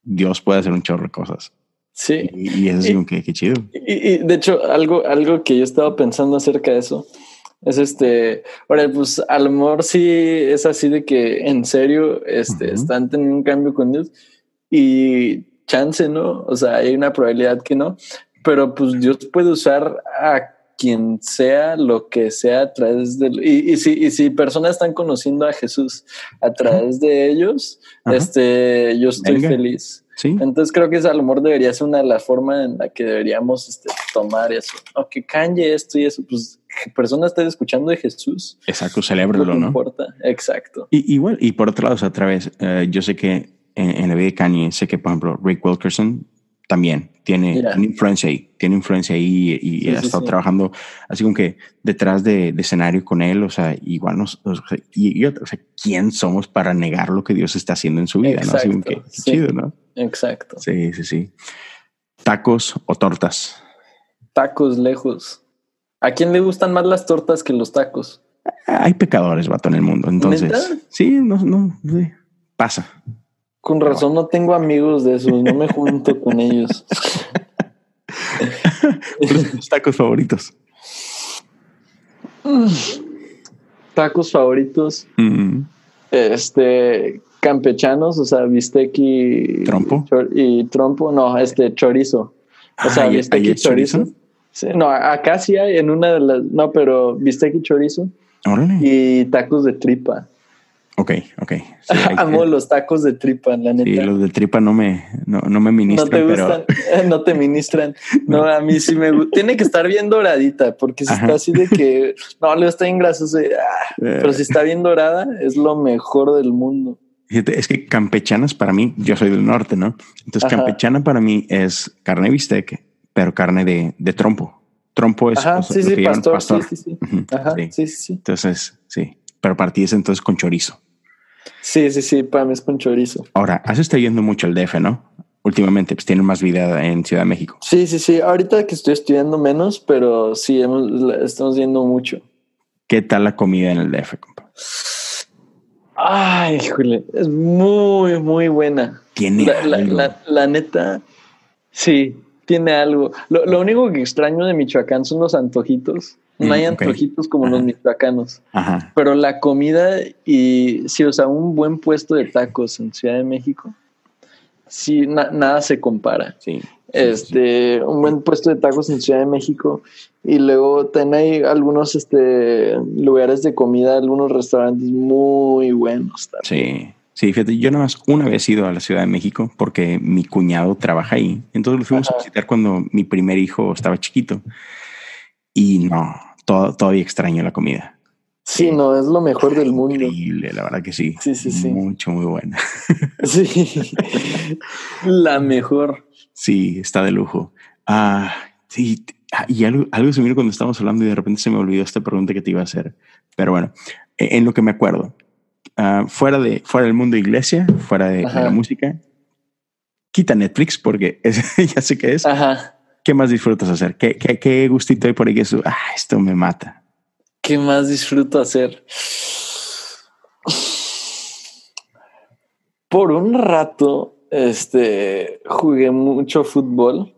Speaker 2: Dios puede hacer un chorro de cosas.
Speaker 3: Sí.
Speaker 2: Y, y es así, que qué chido.
Speaker 3: Y, y, de hecho, algo, algo que yo estaba pensando acerca de eso es este, ahora, pues a lo mejor sí es así de que en serio este, uh -huh. están teniendo un cambio con Dios y chance, ¿no? O sea, hay una probabilidad que no, pero pues Dios puede usar a quien sea, lo que sea a través de... Y, y, si, y si personas están conociendo a Jesús a través Ajá. de ellos, Ajá. este, yo estoy Venga. feliz.
Speaker 2: ¿Sí?
Speaker 3: Entonces creo que esa a lo mejor debería ser una de las formas en la que deberíamos este, tomar eso. Aunque canje esto y eso, pues que personas estén escuchando de Jesús.
Speaker 2: Exacto, celébralo, ¿no?
Speaker 3: importa, exacto.
Speaker 2: Y, igual, y por otro lado, otra vez, uh, yo sé que en, en la vida de Kanye, sé que por ejemplo Rick Wilkerson también tiene, tiene, influencia ahí, tiene influencia ahí y, y sí, ha estado sí, trabajando así como que detrás de, de, escenario con él, o sea, igual nos, o sea, y, y, o sea, ¿quién somos para negar lo que Dios está haciendo en su vida?
Speaker 3: Exacto,
Speaker 2: ¿no? Así como que chido, ¿no?
Speaker 3: Exacto.
Speaker 2: Sí, sí, sí. ¿Tacos o tortas?
Speaker 3: Tacos lejos. ¿A quién le gustan más las tortas que los tacos?
Speaker 2: Hay pecadores, vato, en el mundo. Entonces, ¿Neta? sí, no, no, pasa.
Speaker 3: Con razón no tengo amigos de esos, no me junto con ellos. [laughs]
Speaker 2: ¿Tus tacos favoritos?
Speaker 3: Tacos favoritos. Mm. Este, campechanos, o sea, bistec y
Speaker 2: trompo.
Speaker 3: y trompo, no, este chorizo. O sea, ah, bistec y chorizo. chorizo. Sí, no, acá sí hay en una de las, no, pero bistec y chorizo.
Speaker 2: Órale.
Speaker 3: Y tacos de tripa.
Speaker 2: Ok, ok.
Speaker 3: Sí, [laughs] Amo que... los tacos de tripa, la neta.
Speaker 2: Sí, los de tripa no me, no, no me ministran.
Speaker 3: No te gustan, pero... [laughs] no te ministran. [laughs] No, a mí sí me gusta. Tiene que estar bien doradita, porque si Ajá. está así de que, no, le está bien grasoso. Ah, pero si está bien dorada, es lo mejor del mundo.
Speaker 2: Es que campechanas para mí, yo soy del norte, ¿no? Entonces, Ajá. campechana para mí es carne bistec, pero carne de, de trompo. Trompo es
Speaker 3: Ajá, sí, sí, pastor, pastor. Sí, sí, sí.
Speaker 2: Ajá, sí. sí, sí, Entonces, sí. Pero es entonces con chorizo.
Speaker 3: Sí, sí, sí, para mí es con chorizo.
Speaker 2: Ahora, has estado yendo mucho al DF, ¿no? Últimamente, pues tienen más vida en Ciudad de México.
Speaker 3: Sí, sí, sí. Ahorita que estoy estudiando menos, pero sí, hemos, estamos yendo mucho.
Speaker 2: ¿Qué tal la comida en el DF, compa?
Speaker 3: Ay, es muy, muy buena.
Speaker 2: Tiene
Speaker 3: la, la, neta, sí, tiene algo. Lo, único que extraño de Michoacán son los antojitos. No hay mm, antojitos como los michoacanos. Ajá. Pero la comida y sí, o sea, un buen puesto de tacos en Ciudad de México, sí, nada se compara.
Speaker 2: Sí.
Speaker 3: Este, un buen puesto de tacos en Ciudad de México. Y luego también hay algunos este, lugares de comida, algunos restaurantes muy buenos.
Speaker 2: Sí. Sí, fíjate, yo nada más una vez he ido a la Ciudad de México porque mi cuñado trabaja ahí. Entonces lo fuimos a visitar cuando mi primer hijo estaba chiquito. Y no, todavía extraño la comida.
Speaker 3: Sí, no, es lo mejor del mundo.
Speaker 2: Increíble, la verdad que sí.
Speaker 3: Sí, sí, sí.
Speaker 2: Mucho, muy buena. [laughs]
Speaker 3: Sí, la mejor.
Speaker 2: Sí, está de lujo. Ah, sí, ah, y algo, algo se vino cuando estábamos hablando y de repente se me olvidó esta pregunta que te iba a hacer. Pero bueno, e, en lo que me acuerdo, ah, fuera, de, fuera del mundo de iglesia, fuera de, la música, quita Netflix porque [laughs] ya sé qué es.
Speaker 3: Ajá.
Speaker 2: ¿Qué más disfrutas hacer? ¿Qué, qué, qué gustito hay por ahí que? Ah, esto me mata.
Speaker 3: ¿Qué más disfruto hacer? Por un rato, este, jugué mucho fútbol.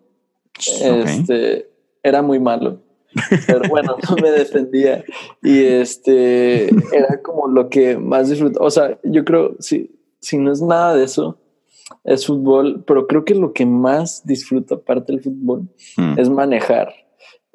Speaker 3: Este, era muy malo. Pero bueno, no [laughs] me defendía. Y este, era como lo que más disfruto. O sea, yo creo, si, si no es nada de eso, es fútbol, pero creo que lo que más disfruto aparte del fútbol mm. es manejar.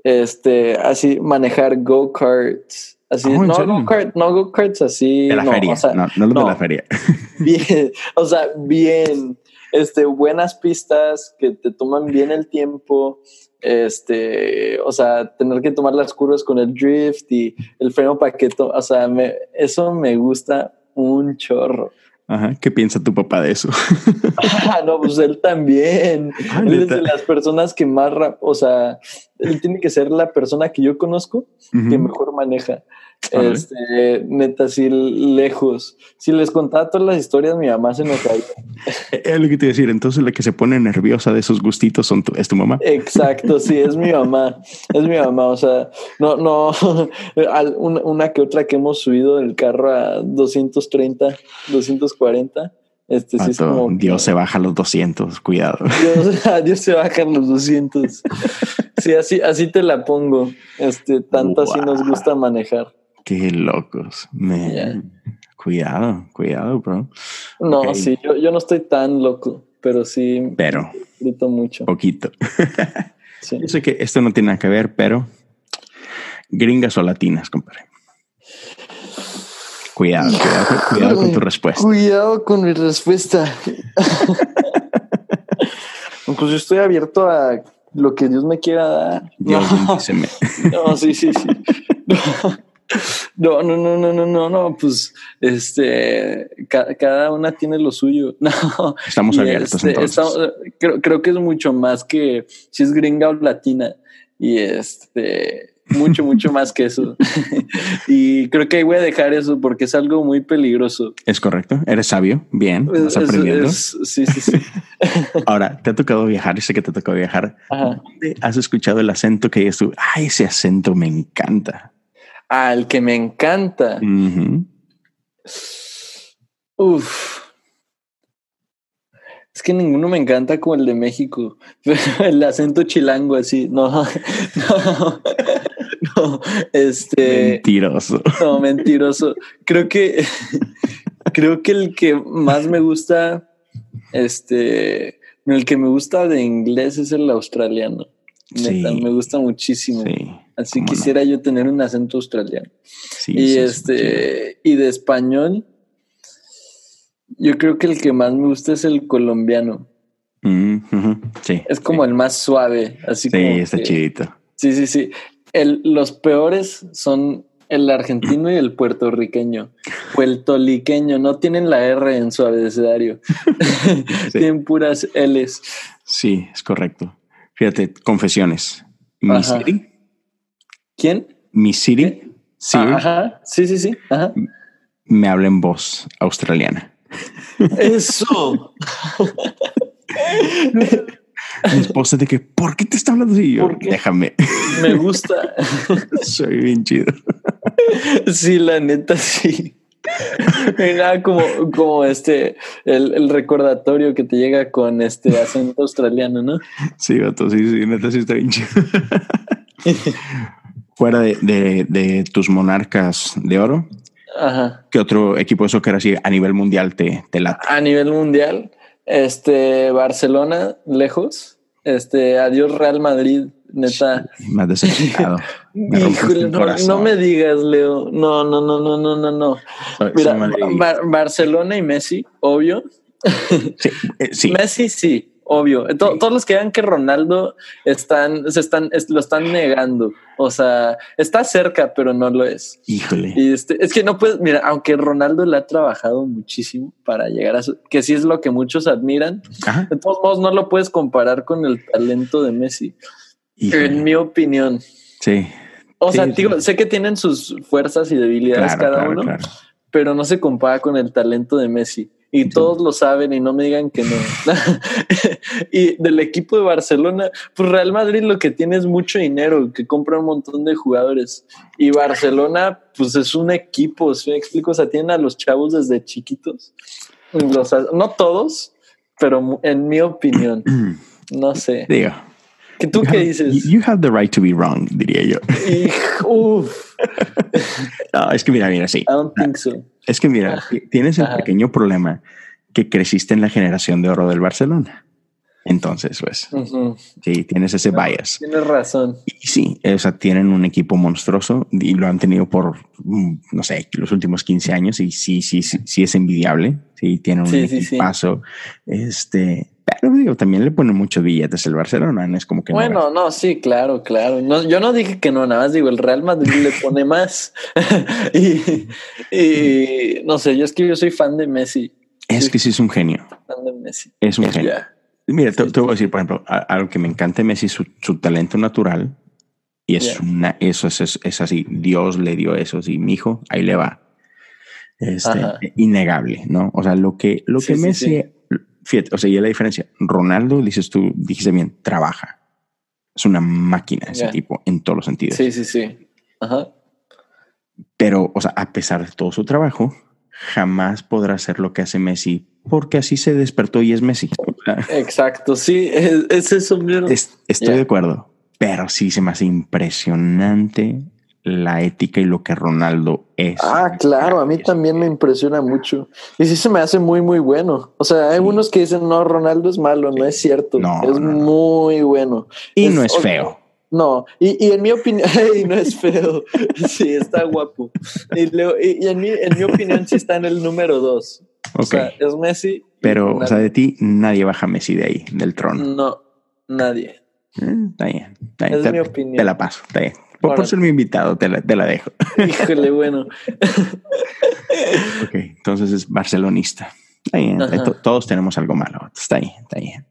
Speaker 3: Este, así, manejar go-karts. Así, oh, no go-karts, no go-karts así.
Speaker 2: De la feria, no, no, no, de la feria. [laughs]
Speaker 3: Bien, o sea, bien, este, buenas pistas que te toman bien el tiempo. Este, o sea, tener que tomar las curvas con el drift y el freno paqueto, o sea, me, eso me gusta un chorro.
Speaker 2: Ajá, ¿qué piensa tu papá de eso? [laughs]
Speaker 3: ah, no, pues él también. Ah, él es de las personas que más, o sea, él tiene que ser la persona que yo conozco que mejor maneja. Este, neta, así lejos. Si les contaba todas las historias, mi mamá se nos caía. [laughs]
Speaker 2: Es lo que te iba a decir. Entonces, la que se pone nerviosa de esos gustitos son es tu mamá.
Speaker 3: Exacto, sí, es mi mamá. Es mi mamá. O sea, no, no, [laughs] una que otra que hemos subido del carro a 230, 240 este sí es como [laughs]
Speaker 2: Dios se baja los 200, cuidado.
Speaker 3: Dios, se baja los 200. Sí, así, así te la pongo. Este, tanto así nos gusta manejar.
Speaker 2: Qué locos. Cuidado, cuidado, bro.
Speaker 3: No, sí, yo, yo, no estoy tan loco, pero sí.
Speaker 2: Pero.
Speaker 3: Grito mucho.
Speaker 2: Poquito. [laughs] Yo sé que esto no tiene nada que ver, pero gringas o latinas, compadre. Cuidado, cuidado, con tu respuesta.
Speaker 3: Cuidado con mi respuesta. [laughs] pues yo estoy abierto a lo que Dios me quiera dar.
Speaker 2: Dios, no.
Speaker 3: no, sí, sí, sí. [laughs] No, no, no, no, no, no, no, pues este, cada una tiene lo suyo. [laughs] No,
Speaker 2: estamos abiertos. Este, entonces.
Speaker 3: creo, creo que es mucho más que si es gringa o latina. Y este, mucho, mucho más que eso. [laughs] y creo que voy a dejar eso porque es algo muy peligroso.
Speaker 2: Es correcto. Eres sabio. Bien. Estás aprendiendo.
Speaker 3: sí, sí, sí. [laughs]
Speaker 2: Ahora, te ha tocado viajar. Sé que te ha tocado viajar. ¿Dónde has escuchado el acento que es tú? Ah, ese acento me encanta.
Speaker 3: El que me encanta. Uf. Es que ninguno me encanta como el de México. el acento chilango así. No, [laughs] no, no. Este.
Speaker 2: Mentiroso.
Speaker 3: No, mentiroso. Creo que. creo que el que más me gusta. Este. El que me gusta de inglés es el australiano. Me gusta muchísimo. Así quisiera yo tener un acento australiano. y este. Y de español yo creo que el que más me gusta es el colombiano.
Speaker 2: Mm, sí.
Speaker 3: Es como el más suave, así
Speaker 2: sí, está chidito.
Speaker 3: Sí, sí, sí. El, los peores son el argentino y el puertorriqueño. O el toliqueño. No tienen la R en su abecedario. [laughs] [laughs] tienen puras L's.
Speaker 2: Sí, es correcto. Fíjate, confesiones. ¿Mi
Speaker 3: ¿Quién?
Speaker 2: ¿Mi City?
Speaker 3: Sí. Ajá. Sí, sí, sí. Ajá
Speaker 2: me habla en voz australiana.
Speaker 3: Eso. [laughs]
Speaker 2: Mi esposa de que, ¿por qué te está hablando así? Yo, déjame.
Speaker 3: Me gusta. [laughs]
Speaker 2: Soy bien chido.
Speaker 3: Sí, la neta, sí. [laughs] Nada como, como este, el, recordatorio que te llega con este acento australiano, ¿no?
Speaker 2: Sí, gato, sí, sí, neta sí está bien chido. [laughs] Fuera de, de, tus monarcas de oro, Ajá. ¿qué otro equipo de soccer así a nivel mundial te, te late?
Speaker 3: A nivel mundial, este, Barcelona, lejos. Este, adiós Real Madrid, neta.
Speaker 2: más decepcionado. [laughs]
Speaker 3: Híjole, no, me digas, Leo. No, no, no, no, no, no, no. Mira, Barcelona y Messi, obvio.
Speaker 2: Sí, eh, sí. [laughs]
Speaker 3: Messi sí obvio. Todos los que vean que Ronaldo están, se están, lo están negando. O sea, está cerca, pero no lo es.
Speaker 2: Híjole.
Speaker 3: Y este, es que no puedes, mira, aunque Ronaldo le ha trabajado muchísimo para llegar a su, que sí es lo que muchos admiran, de todos modos no lo puedes comparar con el talento de Messi. En mi opinión.
Speaker 2: Sí.
Speaker 3: O sea, digo, sé que tienen sus fuerzas y debilidades cada uno, pero no se compara con el talento de Messi y todos lo saben y no me digan que no. [laughs] [laughs] y del equipo de Barcelona, pues Real Madrid lo que tiene es mucho dinero, que compra un montón de jugadores. Y Barcelona, pues es un equipo, si me explico, o sea, tienen a los chavos desde chiquitos. no todos, pero en mi opinión, [clears throat] no sé.
Speaker 2: Digo.
Speaker 3: ¿Que ¿Tú qué dices?
Speaker 2: You have the right to be wrong, diría yo. [laughs] no, es que mira, mira, sí.
Speaker 3: I don't think so.
Speaker 2: Es que mira, tienes el pequeño problema que creciste en la generación de oro del Barcelona. Entonces, pues, sí, tienes ese bias.
Speaker 3: Tienes razón.
Speaker 2: Y sí, o sea, tienen un equipo monstruoso y lo han tenido por, mm, no sé, los últimos 15 años y sí, sí, sí, sí es envidiable. Sí, tienen un sí, equipazo. Este, pero digo, también le ponen muchos billetes el Barcelona, no es como que
Speaker 3: Bueno, no, sí, claro, claro. No, yo no dije que no, nada más digo, el Real Madrid le pone [laughs] más. [laughs] y, y, no sé, yo es que yo soy fan de Messi.
Speaker 2: Es que sí es un genio.
Speaker 3: Fan de Messi.
Speaker 2: Es un genio. Mira, te, voy a decir, por ejemplo, algo que me encanta de Messi, su, su talento natural. Y es una, eso es, es, así. Dios le dio eso. Y mi hijo, ahí le va. Este, innegable, ¿no? O sea, lo que, lo que Messi, fíjate, o sea, y la diferencia. Ronaldo, dices tú, dijiste bien, trabaja. Es una máquina ese tipo en todos los sentidos.
Speaker 3: Sí, sí, sí. Ajá.
Speaker 2: Pero, o sea, a pesar de todo su trabajo, jamás podrá hacer lo que hace Messi porque así se despertó y es Messi.
Speaker 3: Exacto, sí, es, eso.
Speaker 2: estoy de acuerdo, pero sí se me hace impresionante la ética y lo que Ronaldo es.
Speaker 3: Ah, claro, a mí también me impresiona mucho. Y sí se me hace muy, muy bueno. O sea, hay unos que dicen, no, Ronaldo es malo, no es cierto. No, es muy bueno.
Speaker 2: Y no es feo.
Speaker 3: No, y, en mi opinión, [laughs] no es feo. Sí, está guapo. Y, en, mi, en mi opinión, sí está en el número dos. O sea, es Messi.
Speaker 2: Pero, o sea, de ti nadie baja Messi de ahí, del trono.
Speaker 3: No, nadie.
Speaker 2: Eh, está bien. Es mi opinión. Te la paso, está bien. Por, ser mi invitado, te la, te la dejo. [laughs]
Speaker 3: Híjole, bueno.
Speaker 2: ok, entonces es barcelonista. Está bien, todos tenemos algo malo. Está bien, está bien.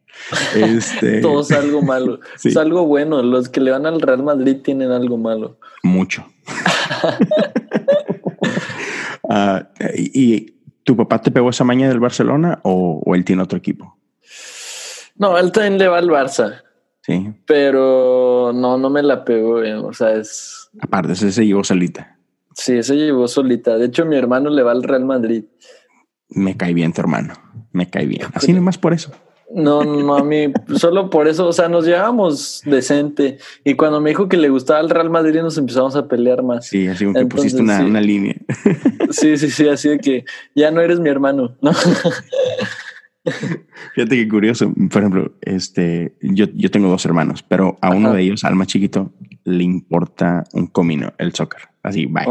Speaker 2: [laughs]
Speaker 3: Este... Todos algo malo. [laughs] Es algo bueno. Los que le van al Real Madrid tienen algo malo.
Speaker 2: Mucho. Ah, y, tu papá te pegó esa maña del Barcelona o, él tiene otro equipo?
Speaker 3: No, él también le va al Barça.
Speaker 2: Sí.
Speaker 3: Pero no, no me la pegó. O sea, es.
Speaker 2: Aparte, ese se llevó solita.
Speaker 3: Sí, ese llevó solita. De hecho, mi hermano le va al Real Madrid.
Speaker 2: Me cae bien tu hermano. Me cae bien. Así nomás por eso.
Speaker 3: No, no, a mí solo por eso, o sea, nos llevamos decente. Y cuando me dijo que le gustaba el Real Madrid, nos empezamos a pelear más.
Speaker 2: Sí, así como que pusiste una, línea.
Speaker 3: Sí, sí, sí, así de que ya no eres mi hermano, ¿no? [laughs]
Speaker 2: Fíjate qué curioso. Por ejemplo, este, yo, yo tengo dos hermanos, pero a uno de ellos, al más chiquito, le importa un comino el soccer. Así, bye.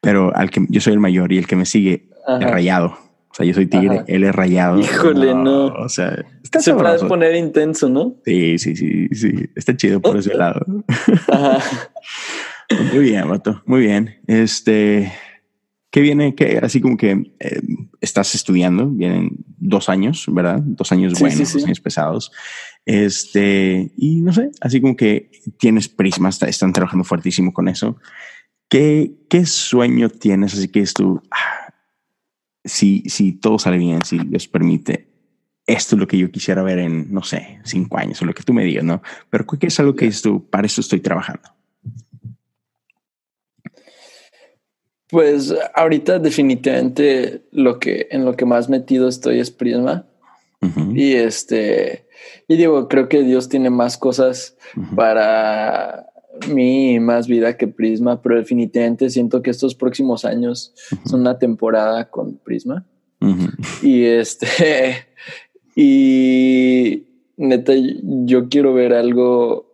Speaker 2: Pero al que yo soy el mayor y el que me sigue, el rayado. O sea, yo soy tigre, él es rayado.
Speaker 3: Híjole, no.
Speaker 2: O sea,
Speaker 3: está se puede poner intenso, ¿no?
Speaker 2: Sí, sí, sí, sí. Está chido por ese lado. [laughs] Muy bien, Vato. Muy bien. Este, ¿qué viene? Que así como que eh, estás estudiando, vienen dos años, ¿verdad? Dos años buenos, dos años pesados. Este, y no sé, así como que tienes prismas, están trabajando fuertísimo con eso. ¿qué, ¿qué sueño tienes? Así que es ah, si, si todo sale bien, si Dios permite, esto es lo que yo quisiera ver en, no sé, cinco años o lo que tú me digas, ¿no? Pero ¿qué es algo que es para eso estoy trabajando?
Speaker 3: Pues ahorita definitivamente lo que en lo que más metido estoy es Prisma. Y este, y digo, creo que Dios tiene más cosas para mí, más vida que Prisma, pero definitivamente siento que estos próximos años son una temporada con Prisma. Y este, [laughs] y neta, yo quiero ver algo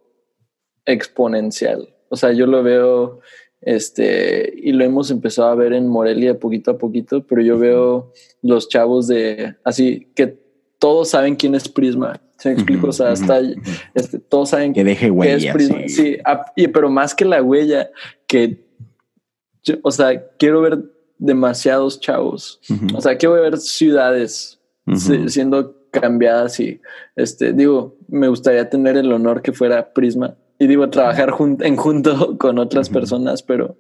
Speaker 3: exponencial. O sea, yo lo veo este, y lo hemos empezado a ver en Morelia poquito a poquito, pero yo veo los chavos de así que todos saben quién es Prisma. ¿Se me explico? O sea, hasta este, todos saben
Speaker 2: que deje huella.
Speaker 3: Sí, pero más que la huella, que o sea, quiero ver demasiados chavos. O sea, quiero ver ciudades siendo cambiadas y este, digo, me gustaría tener el honor que fuera Prisma y digo trabajar en junto [laughs] con otras personas, pero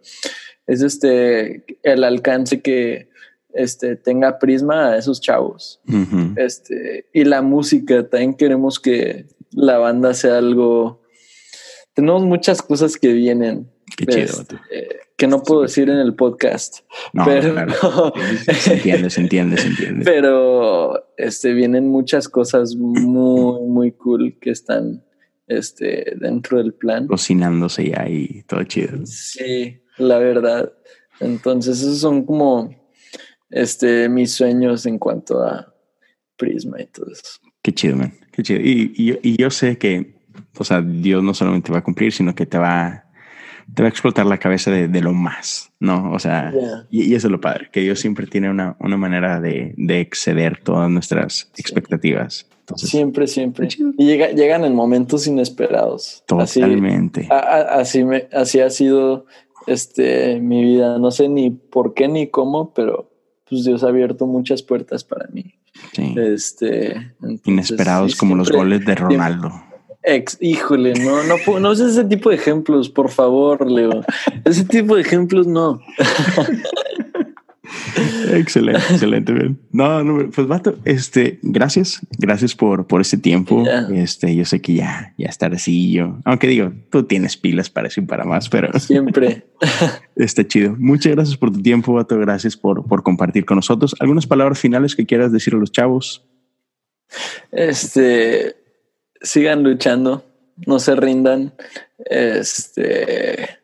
Speaker 3: es este el alcance que este tenga prisma a esos chavos. Este y la música también queremos que la banda sea algo. Tenemos muchas cosas que vienen. Este, que no puedo decir en el podcast. pero [laughs]
Speaker 2: se entiende, se entiende, se entiende.
Speaker 3: Pero este vienen muchas cosas muy, muy cool que están este, dentro del plan.
Speaker 2: Cocinándose ya y todo chido.
Speaker 3: Sí, la verdad. Entonces, esos son como este, mis sueños en cuanto a Prisma y todo eso.
Speaker 2: Qué chido, man. Qué chido. Y, y, yo sé que, o sea, Dios no solamente va a cumplir, sino que te va, te va a explotar la cabeza de, de lo más, ¿no? O sea, y, eso es lo padre, que Dios siempre tiene una, una manera de, de exceder todas nuestras expectativas
Speaker 3: siempre, siempre. Y llega, llegan en momentos inesperados.
Speaker 2: Totalmente.
Speaker 3: Así, me, así ha sido este, mi vida. No sé ni por qué ni cómo, pero pues Dios ha abierto muchas puertas para mí. Este,
Speaker 2: Inesperados como los goles de Ronaldo.
Speaker 3: Ex, híjole, no, no, no es ese tipo de ejemplos, por favor, Leo. Ese tipo de ejemplos no.
Speaker 2: excelente, excelente. No, no, pues vato, este, gracias, gracias por, por este tiempo. Este, yo sé que ya, ya estar así yo, aunque digo, tú tienes pilas para eso y para más, pero [laughs]
Speaker 3: siempre
Speaker 2: está chido. Muchas gracias por tu tiempo, vato. Gracias por, por compartir con nosotros. ¿Algunas palabras finales que quieras decir a los chavos?
Speaker 3: Este, sigan luchando, no se rindan. Este,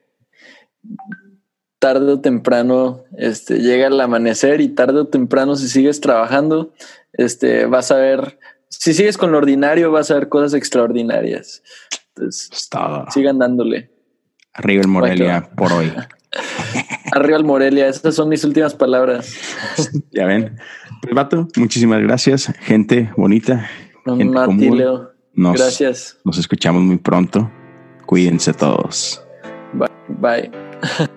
Speaker 3: tarde o temprano este, llega el amanecer y tarde o temprano si sigues trabajando, este, vas a ver, si sigues con lo ordinario, vas a ver cosas extraordinarias. Entonces, sigan dándole.
Speaker 2: Arriba el Morelia por hoy. [laughs]
Speaker 3: Arriba el Morelia, esas son mis últimas palabras. [laughs]
Speaker 2: ya ven. Pues vato, muchísimas gracias, gente bonita.
Speaker 3: Leo. Gracias.
Speaker 2: Nos escuchamos muy pronto. Cuídense todos.
Speaker 3: Bye. Bye. [laughs]